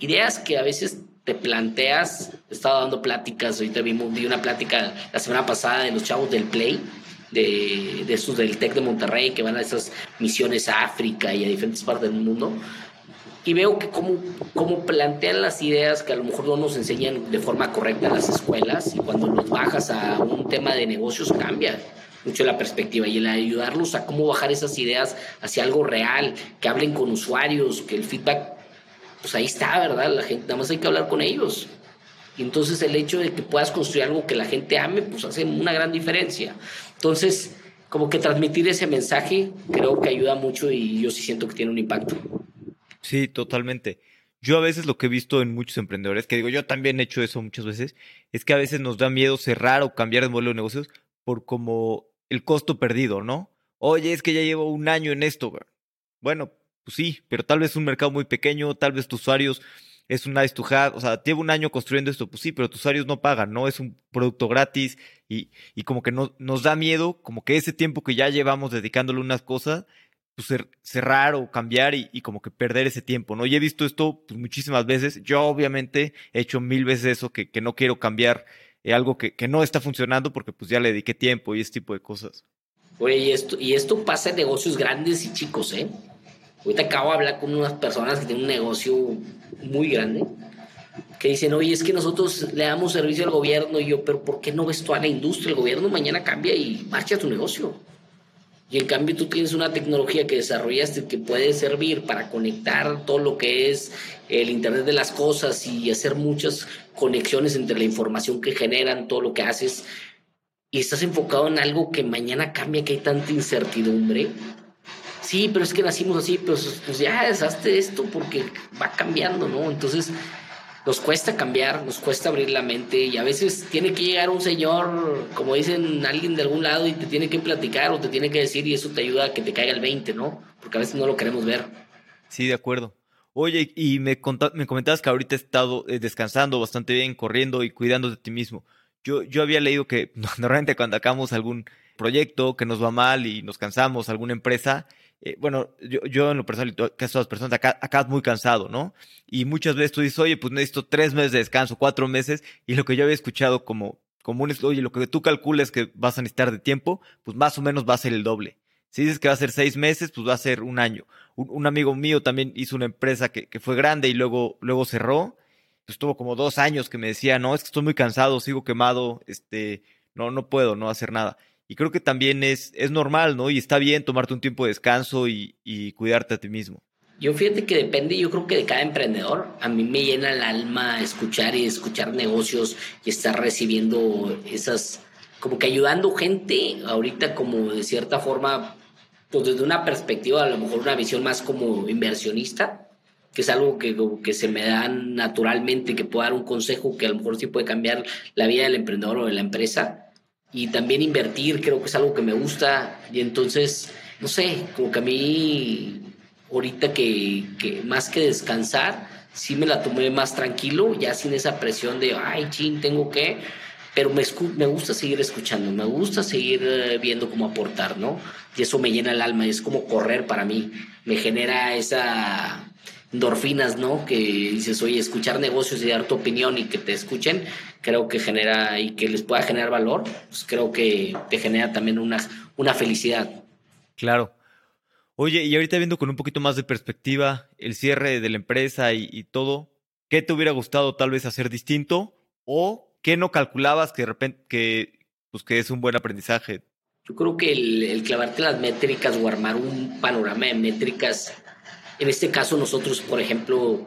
ideas que a veces te planteas, he estado dando pláticas, ahorita vimos, vi una plática la semana pasada de los chavos del Play, de, de estos del TEC de Monterrey que van a esas misiones a África y a diferentes partes del mundo. Y veo que cómo, cómo plantean las ideas que a lo mejor no nos enseñan de forma correcta en las escuelas y cuando los bajas a un tema de negocios cambia mucho la perspectiva y el ayudarlos a cómo bajar esas ideas hacia algo real, que hablen con usuarios, que el feedback, pues ahí está, ¿verdad? La gente, nada más hay que hablar con ellos. Y entonces el hecho de que puedas construir algo que la gente ame, pues hace una gran diferencia. Entonces, como que transmitir ese mensaje creo que ayuda mucho y yo sí siento que tiene un impacto. Sí, totalmente. Yo a veces lo que he visto en muchos emprendedores, que digo, yo también he hecho eso muchas veces, es que a veces nos da miedo cerrar o cambiar de modelo de negocios por como el costo perdido, ¿no? Oye, es que ya llevo un año en esto. Bueno, pues sí, pero tal vez un mercado muy pequeño, tal vez tus usuarios es un nice to have, o sea, llevo un año construyendo esto, pues sí, pero tus usuarios no pagan, ¿no? Es un producto gratis y, y como que no, nos da miedo, como que ese tiempo que ya llevamos dedicándole unas cosas, pues cerrar o cambiar y, como que perder ese tiempo, ¿no? Y he visto esto pues, muchísimas veces, yo obviamente he hecho mil veces eso, que, no quiero cambiar eh, algo que, que no está funcionando porque pues ya le dediqué tiempo y ese tipo de cosas. Oye, y esto, y esto pasa en negocios grandes y chicos, ¿eh? Ahorita acabo de hablar con unas personas que tienen un negocio muy grande que dicen, oye, es que nosotros le damos servicio al gobierno y yo, pero ¿por qué no ves toda la industria? El gobierno mañana cambia y marcha tu negocio. Y en cambio tú tienes una tecnología que desarrollaste que puede servir para conectar todo lo que es el Internet de las Cosas y hacer muchas conexiones entre la información que generan, todo lo que haces. Y estás enfocado en algo que mañana cambia, que hay tanta incertidumbre sí, pero es que nacimos así, pues, pues ya deshazte esto porque va cambiando, ¿no? Entonces, nos cuesta cambiar, nos cuesta abrir la mente y a veces tiene que llegar un señor, como dicen alguien de algún lado y te tiene que platicar o te tiene que decir y eso te ayuda a que te caiga el 20, ¿no? Porque a veces no lo queremos ver. Sí, de acuerdo. Oye, y me, me comentabas que ahorita has estado eh, descansando bastante bien, corriendo y cuidando de ti mismo. Yo, yo había leído que normalmente cuando acabamos algún proyecto que nos va mal y nos cansamos, alguna empresa, eh, bueno, yo, en lo personal, que todas las personas acá, acá muy cansado, ¿no? Y muchas veces tú dices, oye, pues necesito tres meses de descanso, cuatro meses, y lo que yo había escuchado como, como un, oye, lo que tú calcules que vas a necesitar de tiempo, pues más o menos va a ser el doble. Si dices que va a ser seis meses, pues va a ser un año. Un, amigo mío también hizo una empresa que, que, fue grande y luego, luego cerró. Pues tuvo como dos años que me decía, no, es que estoy muy cansado, sigo quemado, este, no, no puedo, no hacer nada. Y creo que también es, es normal, ¿no? Y está bien tomarte un tiempo de descanso y, cuidarte a ti mismo. Yo fíjate que depende, yo creo que de cada emprendedor. A mí me llena el alma escuchar y escuchar negocios y estar recibiendo esas, como que ayudando gente ahorita como de cierta forma, pues desde una perspectiva, a lo mejor una visión más como inversionista, que es algo que, que se me da naturalmente, que puedo dar un consejo que a lo mejor sí puede cambiar la vida del emprendedor o de la empresa y también invertir creo que es algo que me gusta. Y entonces, no sé, como que a mí ahorita que, más que descansar, sí me la tomé más tranquilo, ya sin esa presión de, ay, chin, tengo que, pero me, me gusta seguir escuchando, me gusta seguir eh, viendo cómo aportar, ¿no? Y eso me llena el alma, es como correr para mí, me genera esa endorfinas, ¿no? Que dices, oye, escuchar negocios y dar tu opinión y que te escuchen, creo que genera y que les pueda generar valor, pues creo que te genera también una, una felicidad. Claro. Oye, y ahorita viendo con un poquito más de perspectiva el cierre de la empresa y, todo, ¿qué te hubiera gustado tal vez hacer distinto? ¿O qué no calculabas que de repente que, pues, que es un buen aprendizaje? Yo creo que el, el clavarte las métricas o armar un panorama de métricas en este caso nosotros, por ejemplo,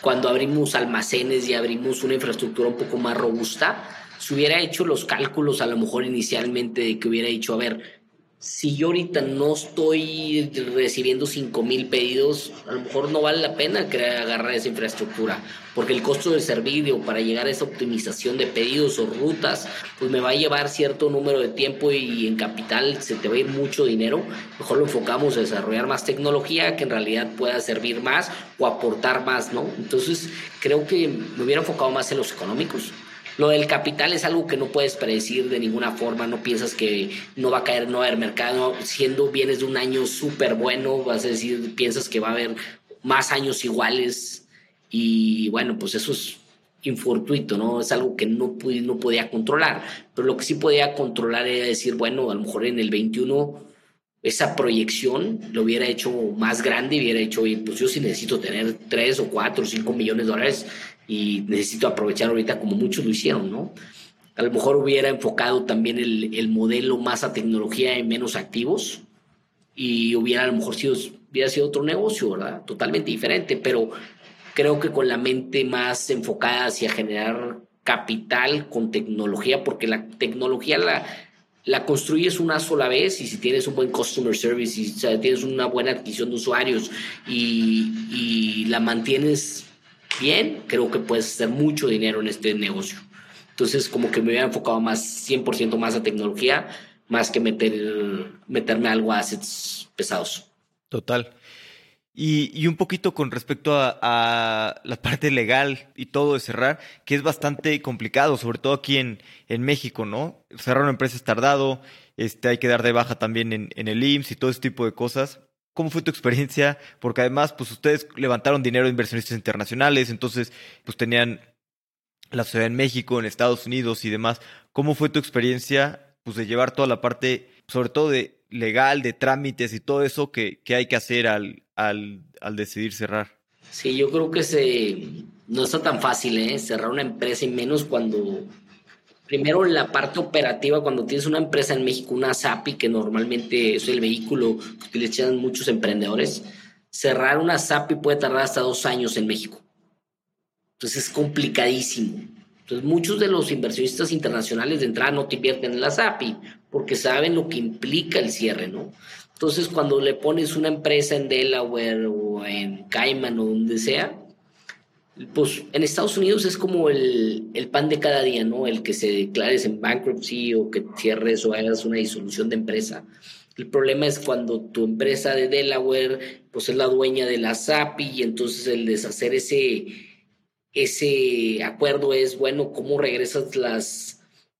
cuando abrimos almacenes y abrimos una infraestructura un poco más robusta, se hubiera hecho los cálculos a lo mejor inicialmente de que hubiera dicho, a ver, si yo ahorita no estoy recibiendo 5 mil pedidos, a lo mejor no vale la pena crear, agarrar esa infraestructura, porque el costo del servicio para llegar a esa optimización de pedidos o rutas, pues me va a llevar cierto número de tiempo y en capital se te va a ir mucho dinero. Mejor lo enfocamos a desarrollar más tecnología que en realidad pueda servir más o aportar más, ¿no? Entonces creo que me hubiera enfocado más en los económicos lo del capital es algo que no puedes predecir de ninguna forma, no piensas que no va a caer, no va a haber mercado, siendo bienes de un año súper bueno, vas a decir, piensas que va a haber más años iguales y bueno, pues eso es infortuito, ¿no? Es algo que no, no podía controlar, pero lo que sí podía controlar era decir, bueno, a lo mejor en el 21 esa proyección lo hubiera hecho más grande, hubiera hecho, pues yo sí necesito tener 3 o 4 o 5 millones de dólares y necesito aprovechar ahorita como muchos lo hicieron, ¿no? A lo mejor hubiera enfocado también el, el modelo más a tecnología y menos activos y hubiera a lo mejor sido, hubiera sido otro negocio, ¿verdad? Totalmente diferente, pero creo que con la mente más enfocada hacia generar capital con tecnología, porque la tecnología la, la construyes una sola vez y si tienes un buen customer service y tienes una buena adquisición de usuarios y, y la mantienes bien, creo que puedes hacer mucho dinero en este negocio. Entonces, como que me hubiera enfocado más, 100% más a tecnología, más que meter, meterme algo a assets pesados. Total. Y, y, un poquito con respecto a, la parte legal y todo de cerrar, que es bastante complicado, sobre todo aquí en, en México, ¿no? Cerrar una empresa es tardado, este, hay que dar de baja también en, el IMSS y todo ese tipo de cosas. ¿Cómo fue tu experiencia? Porque además, pues ustedes levantaron dinero de inversionistas internacionales, entonces, pues tenían la ciudad en México, en Estados Unidos y demás. ¿Cómo fue tu experiencia, pues, de llevar toda la parte, sobre todo de legal, de trámites y todo eso que, que hay que hacer al, al, decidir cerrar? Sí, yo creo que se, no está tan fácil, ¿eh? Cerrar una empresa y menos cuando Primero, la parte operativa, cuando tienes una empresa en México, una SAPI, que normalmente es el vehículo que utilizan muchos emprendedores, cerrar una SAPI puede tardar hasta dos años en México. Entonces es complicadísimo. Entonces muchos de los inversionistas internacionales de entrada no te invierten en la SAPI porque saben lo que implica el cierre, ¿no? Entonces, cuando le pones una empresa en Delaware o en Cayman o donde sea, pues en Estados Unidos es como el, pan de cada día, ¿no? El que se declares en bankruptcy o que cierres o hagas una disolución de empresa. El problema es cuando tu empresa de Delaware pues es la dueña de la SAPI y entonces el deshacer ese, ese acuerdo es, bueno, ¿cómo regresas las,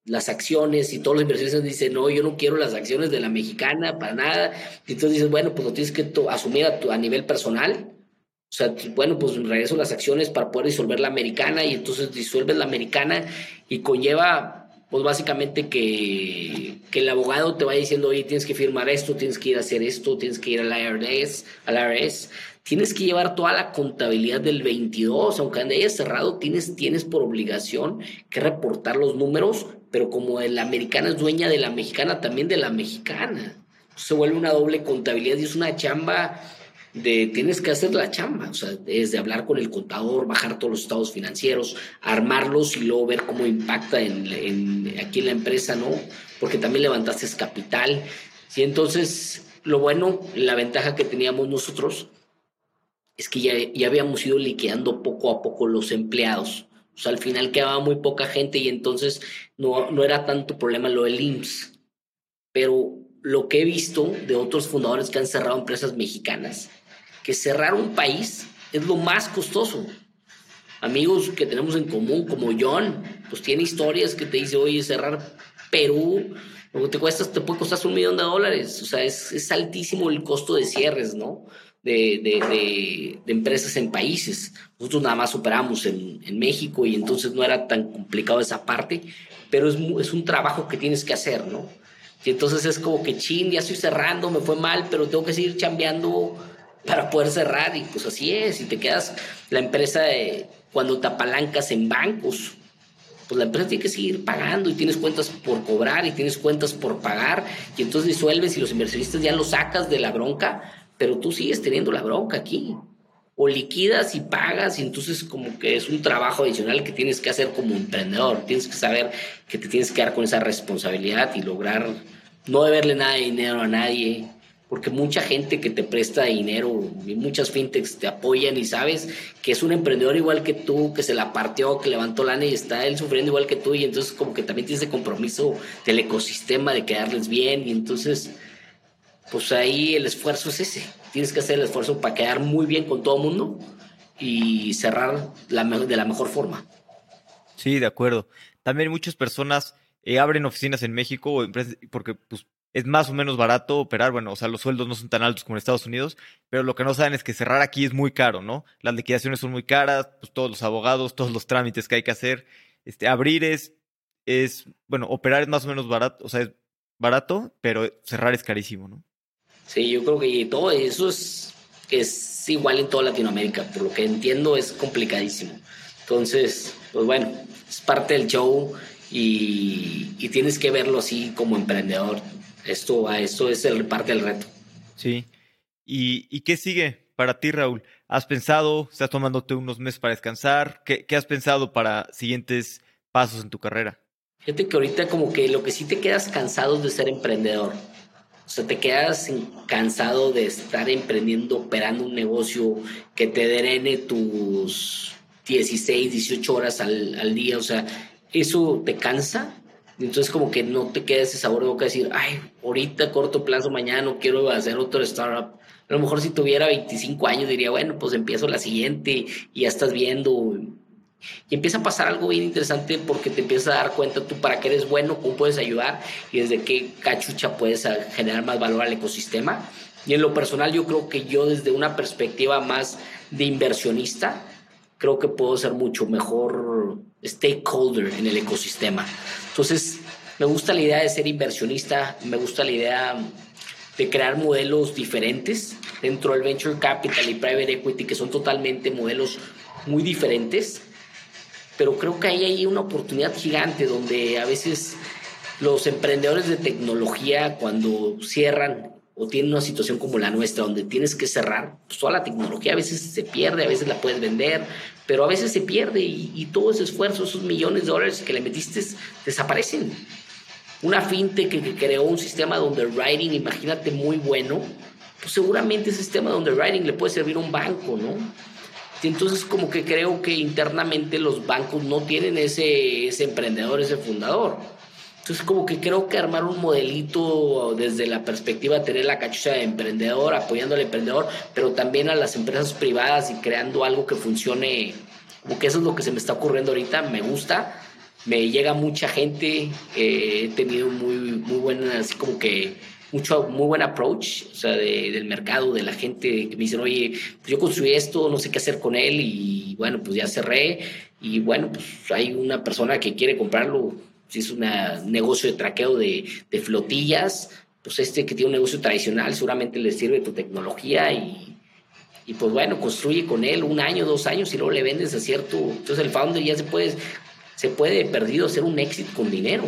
las acciones? Y todos los inversionistas dicen, no, yo no quiero las acciones de la mexicana para nada. Y entonces dices, bueno, pues lo tienes que asumir a, a nivel personal. O sea, bueno, pues regreso las acciones para poder disolver la americana y entonces disuelves la americana y conlleva pues básicamente que, el abogado te va diciendo, oye, tienes que firmar esto, tienes que ir a hacer esto, tienes que ir al IRS, al IRS, tienes que llevar toda la contabilidad del 22, aunque hayas cerrado, tienes, tienes por obligación que reportar los números, pero como la americana es dueña de la mexicana, también de la mexicana. Se vuelve una doble contabilidad y es una chamba de tienes que hacer la chamba, o sea, es de hablar con el contador, bajar todos los estados financieros, armarlos y luego ver cómo impacta en, aquí en la empresa, ¿no? Porque también levantaste capital. Y entonces, lo bueno, la ventaja que teníamos nosotros es que ya, ya habíamos ido liquidando poco a poco los empleados. Sea, al final quedaba muy poca gente y entonces no, no era tanto problema lo del IMSS. Pero lo que he visto de otros fundadores que han cerrado empresas mexicanas que cerrar un país es lo más costoso. Amigos que tenemos en común, como John, pues tiene historias que te dice, oye, cerrar Perú, lo que te cuesta, te puede costar un millón de dólares. O sea, es, es altísimo el costo de cierres, ¿no? De, de, de, empresas en países. Nosotros nada más operamos en, en, México y entonces no era tan complicado esa parte, pero es, es un trabajo que tienes que hacer, ¿no? Y entonces es como que, chin, ya estoy cerrando, me fue mal, pero tengo que seguir chambeando para poder cerrar y pues así es, y te quedas la empresa de, cuando te apalancas en bancos, pues la empresa tiene que seguir pagando y tienes cuentas por cobrar y tienes cuentas por pagar y entonces disuelves y los inversionistas ya lo sacas de la bronca, pero tú sigues teniendo la bronca aquí. O liquidas y pagas y entonces como que es un trabajo adicional que tienes que hacer como emprendedor. Tienes que saber que te tienes que dar con esa responsabilidad y lograr no deberle nada de dinero a nadie, porque mucha gente que te presta dinero y muchas fintechs te apoyan y sabes que es un emprendedor igual que tú, que se la partió, que levantó lana y está él sufriendo igual que tú y entonces como que también tienes ese compromiso del ecosistema de quedarles bien y entonces pues ahí el esfuerzo es ese, tienes que hacer el esfuerzo para quedar muy bien con todo el mundo y cerrar la, de la mejor forma. Sí, de acuerdo. También muchas personas eh, abren oficinas en México porque pues, es más o menos barato operar. Bueno, o sea, los sueldos no son tan altos como en Estados Unidos, pero lo que no saben es que cerrar aquí es muy caro, ¿no? Las liquidaciones son muy caras, pues todos los abogados, todos los trámites que hay que hacer. Este, abrir es, es, bueno, operar es más o menos barato, o sea, es barato, pero cerrar es carísimo, ¿no? Sí, yo creo que todo eso es, es igual en toda Latinoamérica, por lo que entiendo es complicadísimo. Entonces, pues bueno, es parte del show y, y tienes que verlo así como emprendedor esto, esto es el, parte del reto. Sí. ¿Y, qué sigue para ti, Raúl? ¿Has pensado, estás tomándote unos meses para descansar? ¿Qué, has pensado para siguientes pasos en tu carrera? Fíjate que ahorita como que lo que sí te quedas cansado de ser emprendedor. O sea, te quedas cansado de estar emprendiendo, operando un negocio que te drene tus 16, 18 horas al, al día. O sea, eso te cansa entonces como que no te queda ese sabor de boca de decir, ay, ahorita corto plazo, mañana no quiero hacer otro startup. A lo mejor si tuviera 25 años diría, bueno, pues empiezo la siguiente y ya estás viendo. Y empieza a pasar algo bien interesante porque te empiezas a dar cuenta tú para qué eres bueno, cómo puedes ayudar y desde qué cachucha puedes generar más valor al ecosistema. Y en lo personal yo creo que yo desde una perspectiva más de inversionista, creo que puedo ser mucho mejor stakeholder en el ecosistema. Entonces, me gusta la idea de ser inversionista, me gusta la idea de crear modelos diferentes dentro del venture capital y private equity, que son totalmente modelos muy diferentes, pero creo que hay ahí una oportunidad gigante donde a veces los emprendedores de tecnología cuando cierran o tienen una situación como la nuestra, donde tienes que cerrar, pues toda la tecnología a veces se pierde, a veces la puedes vender, pero a veces se pierde y, todo ese esfuerzo, esos millones de dólares que le metiste, desaparecen. una fintech que, creó un sistema de underwriting, imagínate, muy bueno, pues seguramente ese sistema de underwriting le puede servir a un banco, ¿no? Entonces como que creo que internamente los bancos no tienen ese, ese emprendedor, ese fundador. Entonces como que creo que armar un modelito desde la perspectiva de tener la cachucha de emprendedor, apoyando al emprendedor, pero también a las empresas privadas y creando algo que funcione, como que eso es lo que se me está ocurriendo ahorita, me gusta, me llega mucha gente, eh, he tenido muy, muy buena, así como que mucho, muy buen approach, o sea, del mercado, de la gente que me dicen, oye, pues yo construí esto, no sé qué hacer con él y bueno, pues ya cerré. Y bueno, pues hay una persona que quiere comprarlo, si es un negocio de traqueo de, de, flotillas, pues este que tiene un negocio tradicional seguramente le sirve tu tecnología y, y pues bueno, construye con él un año, dos años y luego le vendes a cierto, entonces el founder ya se puede, se puede perdido hacer un éxito con dinero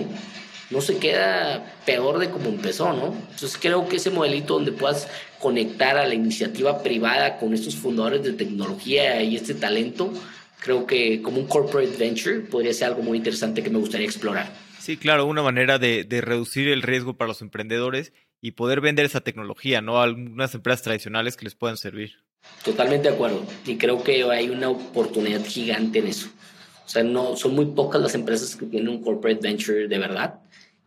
no se queda peor de como empezó, ¿no? Entonces creo que ese modelito donde puedas conectar a la iniciativa privada con estos fundadores de tecnología y este talento, creo que como un corporate venture podría ser algo muy interesante que me gustaría explorar. Sí, claro, una manera de, reducir el riesgo para los emprendedores y poder vender esa tecnología, ¿no? A algunas empresas tradicionales que les puedan servir. Totalmente de acuerdo. Y creo que hay una oportunidad gigante en eso. O sea, no, son muy pocas las empresas que tienen un corporate venture de verdad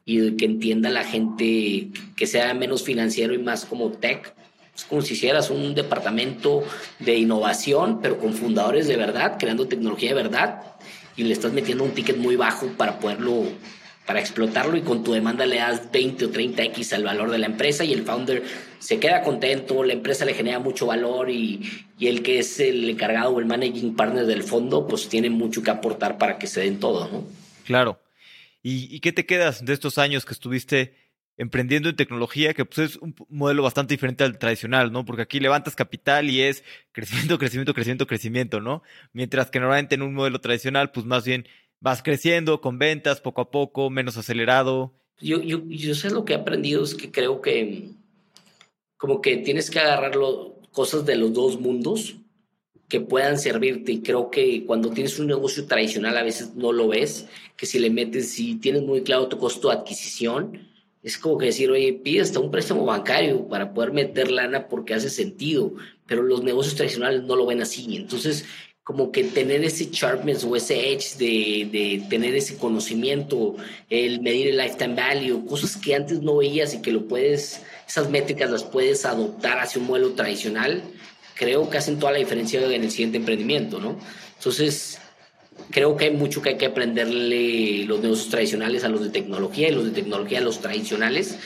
y que entienda la gente que sea menos financiero y más como tech. Es como si hicieras un departamento de innovación, pero con fundadores de verdad, creando tecnología de verdad, y le estás metiendo un ticket muy bajo para poderlo, para explotarlo, y con tu demanda le das 20 o 30x al valor de la empresa, y el founder se queda contento, la empresa le genera mucho valor, y, y el que es el encargado o el managing partner del fondo, pues tiene mucho que aportar para que se den todo, ¿no? Claro. ¿Y, qué te quedas de estos años que estuviste emprendiendo en tecnología, que pues es un modelo bastante diferente al tradicional, ¿no? Porque aquí levantas capital y es crecimiento, crecimiento, crecimiento, crecimiento, ¿no? Mientras que normalmente en un modelo tradicional, pues más bien vas creciendo con ventas poco a poco, menos acelerado. Yo, yo, yo sé lo que he aprendido, es que creo que como que tienes que agarrar cosas de los dos mundos que puedan servirte. Y creo que cuando tienes un negocio tradicional a veces no lo ves, que si le metes, si tienes muy claro tu costo de adquisición, es como que decir, oye, pide hasta un préstamo bancario para poder meter lana porque hace sentido, pero los negocios tradicionales no lo ven así. Entonces, como que tener ese sharpness o ese edge de, de, tener ese conocimiento, el medir el lifetime value, cosas que antes no veías y que lo puedes, esas métricas las puedes adoptar hacia un modelo tradicional, creo que hacen toda la diferencia en el siguiente emprendimiento, ¿no? Entonces, creo que hay mucho que hay que aprenderle los negocios tradicionales a los de tecnología y los de tecnología a los tradicionales.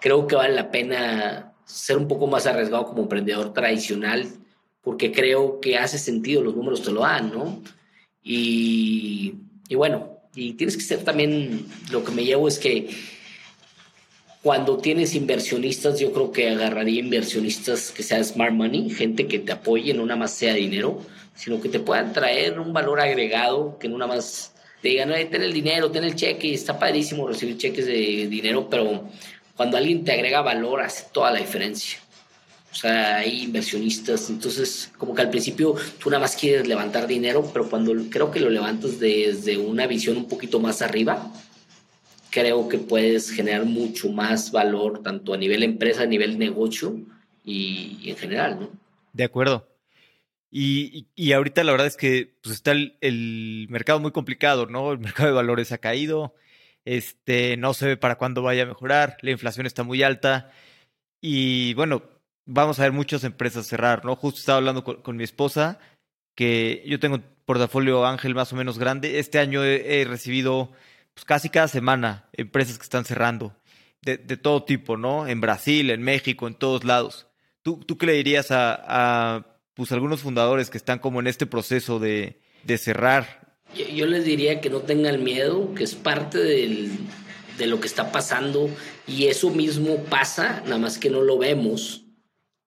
Creo que vale la pena ser un poco más arriesgado como emprendedor tradicional porque creo que hace sentido, los números te lo dan, ¿no? Y, y bueno, y tienes que ser también, lo que me llevo es que cuando tienes inversionistas, yo creo que agarraría inversionistas que sean smart money, gente que te apoye, no nada más sea dinero, sino que te puedan traer un valor agregado, que no nada más te digan, no, ten el dinero, ten el cheque, está padrísimo recibir cheques de dinero, pero cuando alguien te agrega valor hace toda la diferencia. O sea, hay inversionistas, entonces como que al principio tú nada más quieres levantar dinero, pero cuando creo que lo levantas desde una visión un poquito más arriba, creo que puedes generar mucho más valor, tanto a nivel empresa, a nivel negocio y, en general, ¿no? De acuerdo. Y, y, ahorita la verdad es que pues está el, mercado muy complicado, ¿no? El mercado de valores ha caído, este, no se ve para cuándo vaya a mejorar, la inflación está muy alta y bueno, vamos a ver muchas empresas cerrar, ¿no? Justo estaba hablando con, mi esposa que yo tengo un portafolio Ángel más o menos grande. Este año he recibido pues casi cada semana empresas que están cerrando, de, todo tipo, ¿no? En Brasil, en México, en todos lados. ¿Tú, tú qué le dirías a, a pues, algunos fundadores que están como en este proceso de, de cerrar? Yo, les diría que no tengan miedo, que es parte del, de lo que está pasando y eso mismo pasa, nada más que no lo vemos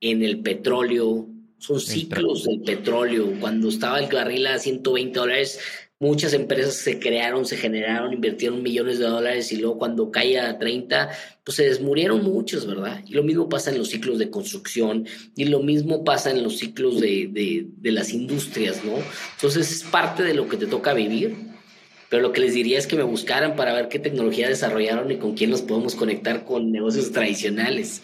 en el petróleo. Son ciclos del petróleo. Cuando estaba el barril a 120 dólares, Muchas empresas se crearon, se generaron, invirtieron millones de dólares y luego cuando cae a 30, pues se desmurieron muchos, ¿verdad? Y lo mismo pasa en los ciclos de construcción y lo mismo pasa en los ciclos de, de, las industrias, ¿no? Entonces es parte de lo que te toca vivir, pero lo que les diría es que me buscaran para ver qué tecnología desarrollaron y con quién nos podemos conectar con negocios tradicionales.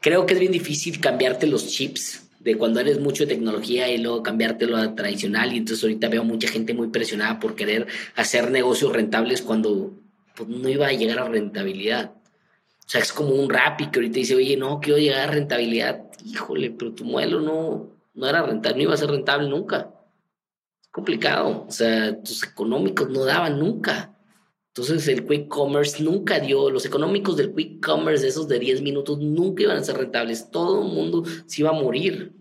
Creo que es bien difícil cambiarte los chips de cuando eres mucho de tecnología y luego cambiártelo a tradicional y entonces ahorita veo mucha gente muy presionada por querer hacer negocios rentables cuando pues, no iba a llegar a rentabilidad. O sea, es como un rap que ahorita dice, oye, no, quiero llegar a rentabilidad. Híjole, pero tu modelo no, no era rentable, no iba a ser rentable nunca. Es complicado. O sea, tus económicos no daban nunca. Entonces el quick commerce nunca dio, los económicos del quick commerce, esos de 10 minutos, nunca iban a ser rentables. Todo el mundo se iba a morir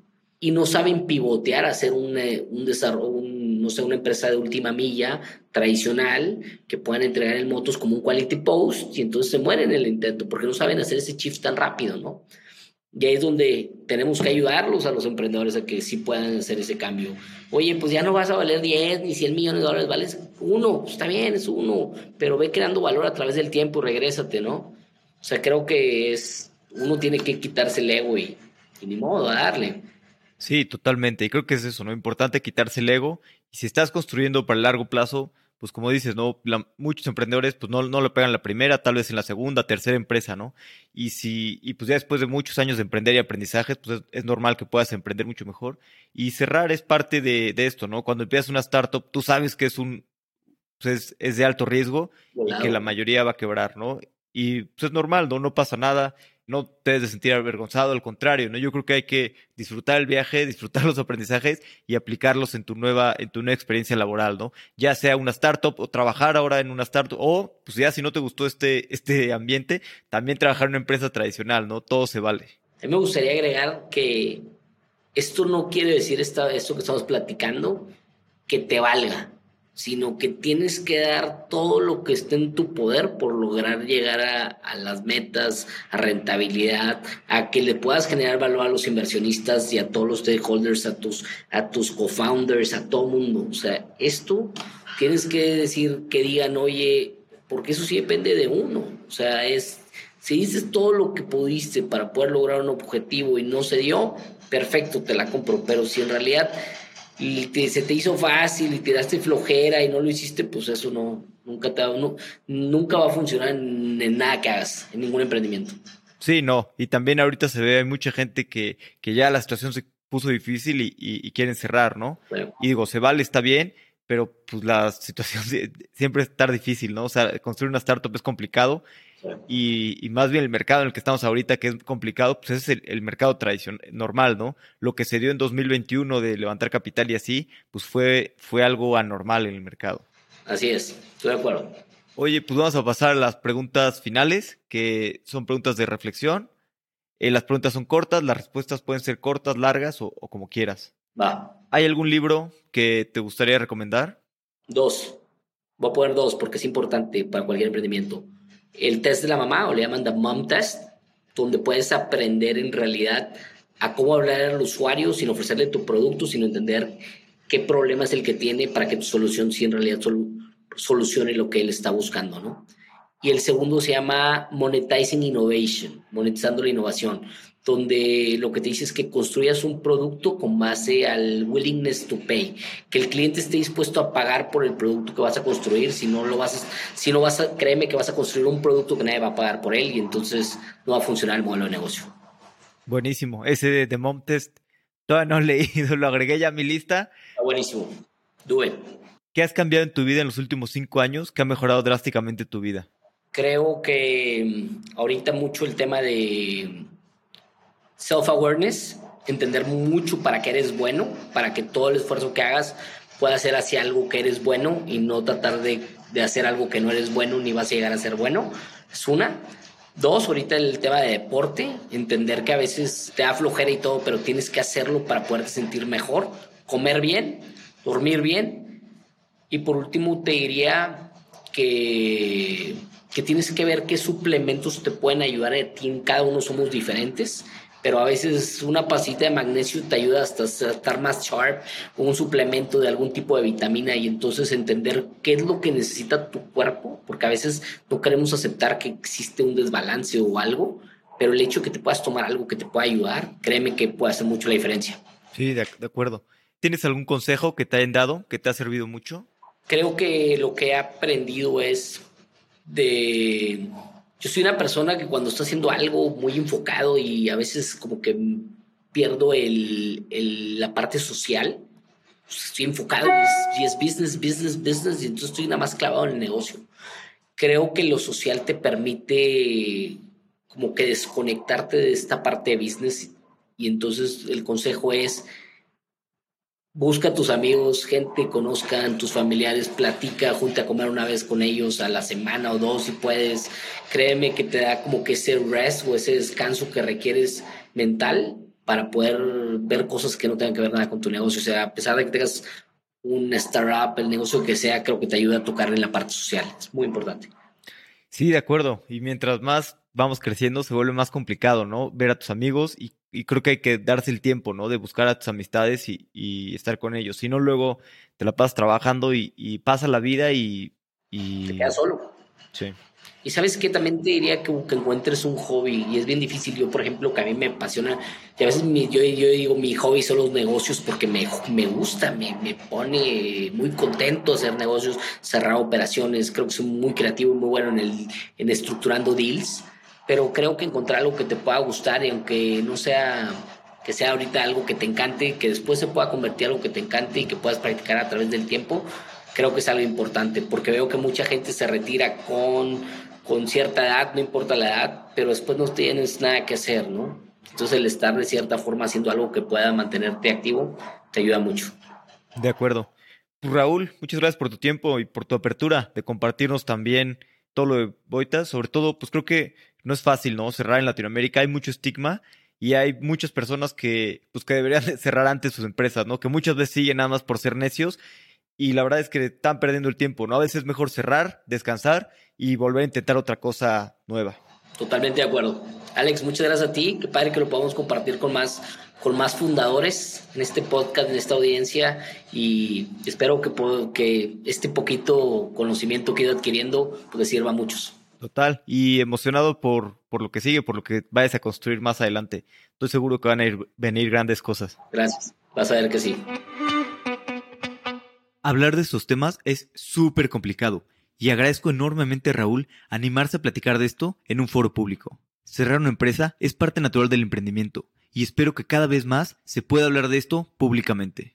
y no saben pivotear, hacer un, eh, un desarrollo, no sé, una empresa de última milla tradicional que puedan entregar en motos como un quality post y entonces se mueren en el intento porque no saben hacer ese shift tan rápido, ¿no? Y ahí es donde tenemos que ayudarlos a los emprendedores a que sí puedan hacer ese cambio. Oye, pues ya no vas a valer 10 ni 100 millones de dólares, vales uno, está bien, es uno, pero ve creando valor a través del tiempo, regrésate, ¿no? O sea, creo que es, uno tiene que quitarse el ego y, y ni modo, darle. Sí, totalmente. Y creo que es eso, ¿no? Importante quitarse el ego. Y si estás construyendo para el largo plazo, pues como dices, ¿no? muchos emprendedores pues no, no lo pegan la primera, tal vez en la segunda, tercera empresa, ¿no? Y si, y pues ya después de muchos años de emprender y aprendizaje, pues es, normal que puedas emprender mucho mejor. Y cerrar es parte de, de, esto, ¿no? Cuando empiezas una startup, tú sabes que es un, pues es, es de alto riesgo y que la mayoría va a quebrar, ¿no? Y pues es normal, ¿no? No pasa nada no te debes de sentir avergonzado, al contrario, ¿no? Yo creo que hay que disfrutar el viaje, disfrutar los aprendizajes y aplicarlos en tu nueva, en tu nueva experiencia laboral, ¿no? Ya sea una startup o trabajar ahora en una startup, o pues ya si no te gustó este, este ambiente, también trabajar en una empresa tradicional, ¿no? Todo se vale. A mí me gustaría agregar que esto no quiere decir esto que estamos platicando que te valga sino que tienes que dar todo lo que esté en tu poder por lograr llegar a, las metas, a rentabilidad, a que le puedas generar valor a los inversionistas y a todos los stakeholders, a tus, a tus co-founders, a todo mundo. O sea, esto tienes que decir que digan, oye, porque eso sí depende de uno. O sea, es, si dices todo lo que pudiste para poder lograr un objetivo y no se dio, perfecto, te la compro. Pero si en realidad y se te hizo fácil y te daste flojera y no lo hiciste, pues eso no, nunca, te, no, nunca va a funcionar en, nada que hagas, en ningún emprendimiento. Sí, no, y también ahorita se ve, hay mucha gente que, que ya la situación se puso difícil y, y, quieren cerrar, ¿no? Y digo, se vale, está bien, pero pues la situación siempre está difícil, ¿no? O sea, construir una startup es complicado y, más bien el mercado en el que estamos ahorita, que es complicado, pues ese es el, mercado tradicional, normal, ¿no? Lo que se dio en 2021 de levantar capital y así, pues fue, fue algo anormal en el mercado. Así es, estoy de acuerdo. Oye, pues vamos a pasar a las preguntas finales, que son preguntas de reflexión. Eh, las preguntas son cortas, las respuestas pueden ser cortas, largas o, o como quieras. Va. ¿Hay algún libro que te gustaría recomendar? Dos. Voy a poner dos porque es importante para cualquier emprendimiento el test de la mamá o le llaman The Mom Test, donde puedes aprender en realidad a cómo hablar al usuario sin ofrecerle tu producto, sino entender qué problema es el que tiene para que tu solución sí en realidad solucione lo que él está buscando, ¿no? Y el segundo se llama Monetizing Innovation, monetizando la innovación, donde lo que te dice es que construyas un producto con base al willingness to pay, que el cliente esté dispuesto a pagar por el producto que vas a construir, si no lo vas a, si no vas a, créeme que vas a construir un producto que nadie va a pagar por él y entonces no va a funcionar el modelo de negocio. Buenísimo, ese de The Mom Test todavía no he leído, lo agregué ya a mi lista. Está buenísimo, do ¿Qué has cambiado en tu vida en los últimos cinco años que ha mejorado drásticamente tu vida? Creo que mm, ahorita mucho el tema de self-awareness, entender mucho para qué eres bueno, para que todo el esfuerzo que hagas pueda ser hacia algo que eres bueno y no tratar de, de hacer algo que no eres bueno ni vas a llegar a ser bueno. Es una. Dos, ahorita el tema de deporte, entender que a veces te da flojera y todo, pero tienes que hacerlo para poderte sentir mejor, comer bien, dormir bien. Y por último, te diría que, que tienes que ver qué suplementos te pueden ayudar a ti. Cada uno somos diferentes pero a veces una pasita de magnesio te ayuda hasta estar más sharp, un suplemento de algún tipo de vitamina y entonces entender qué es lo que necesita tu cuerpo, porque a veces no queremos aceptar que existe un desbalance o algo, pero el hecho de que te puedas tomar algo que te pueda ayudar, créeme que puede hacer mucho la diferencia. Sí, de, acuerdo. ¿Tienes algún consejo que te hayan dado que te ha servido mucho? creo que lo que he aprendido es de... Yo soy una persona que cuando está haciendo algo muy enfocado y a veces como que pierdo el, la parte social, pues estoy enfocado y es, business, business, business, y entonces estoy nada más clavado en el negocio. Creo que lo social te permite como que desconectarte de esta parte de business y entonces el consejo es busca a tus amigos, gente conozcan, tus familiares, platica, junta a comer una vez con ellos a la semana o dos si puedes. Créeme que te da como que ese rest o ese descanso que requieres mental para poder ver cosas que no tengan que ver nada con tu negocio. O sea, a pesar de que tengas un startup, el negocio que sea, creo que te ayuda a tocar en la parte social. Es muy importante. Sí, de acuerdo. Y mientras más vamos creciendo, se vuelve más complicado, ¿no? Ver a tus amigos y, creo que hay que darse el tiempo, ¿no? De buscar a tus amistades y, estar con ellos. Si no, luego te la pasas trabajando y, pasa la vida y, y... Te quedas solo. Sí. Y sabes que también te diría que, encuentres un hobby y es bien difícil. Yo, por ejemplo, que a mí me apasiona, y a veces yo, yo digo mi hobby son los negocios porque me, me gusta, me, me pone muy contento hacer negocios, cerrar operaciones. Creo que soy muy creativo y muy bueno en, el, en estructurando deals, pero creo que encontrar algo que te pueda gustar y aunque no sea que sea ahorita algo que te encante, que después se pueda convertir en algo que te encante y que puedas practicar a través del tiempo, creo que es algo importante, porque veo que mucha gente se retira con con cierta edad, no importa la edad, pero después no tienes nada que hacer, ¿no? Entonces el estar de cierta forma haciendo algo que pueda mantenerte activo te ayuda mucho. De acuerdo. Pues, Raúl, muchas gracias por tu tiempo y por tu apertura de compartirnos también todo lo de Boitas. Sobre todo, pues creo que no es fácil, ¿no? Cerrar en Latinoamérica, hay mucho estigma y hay muchas personas que, pues, que deberían cerrar antes sus empresas, ¿no? Que muchas veces siguen nada más por ser necios y la verdad es que están perdiendo el tiempo, ¿no? A veces es mejor cerrar, descansar y volver a intentar otra cosa nueva. Totalmente de acuerdo. Alex, muchas gracias a ti. Qué padre que lo podamos compartir con más, con más fundadores en este podcast, en esta audiencia. Y espero que, que este poquito conocimiento que he ido adquiriendo pues, sirva a muchos. Total. Y emocionado por, por lo que sigue, por lo que vayas a construir más adelante. Estoy seguro que van a ir, venir grandes cosas. Gracias. Vas a ver que sí. Hablar de estos temas es súper complicado y agradezco enormemente a Raúl animarse a platicar de esto en un foro público. Cerrar una empresa es parte natural del emprendimiento y espero que cada vez más se pueda hablar de esto públicamente.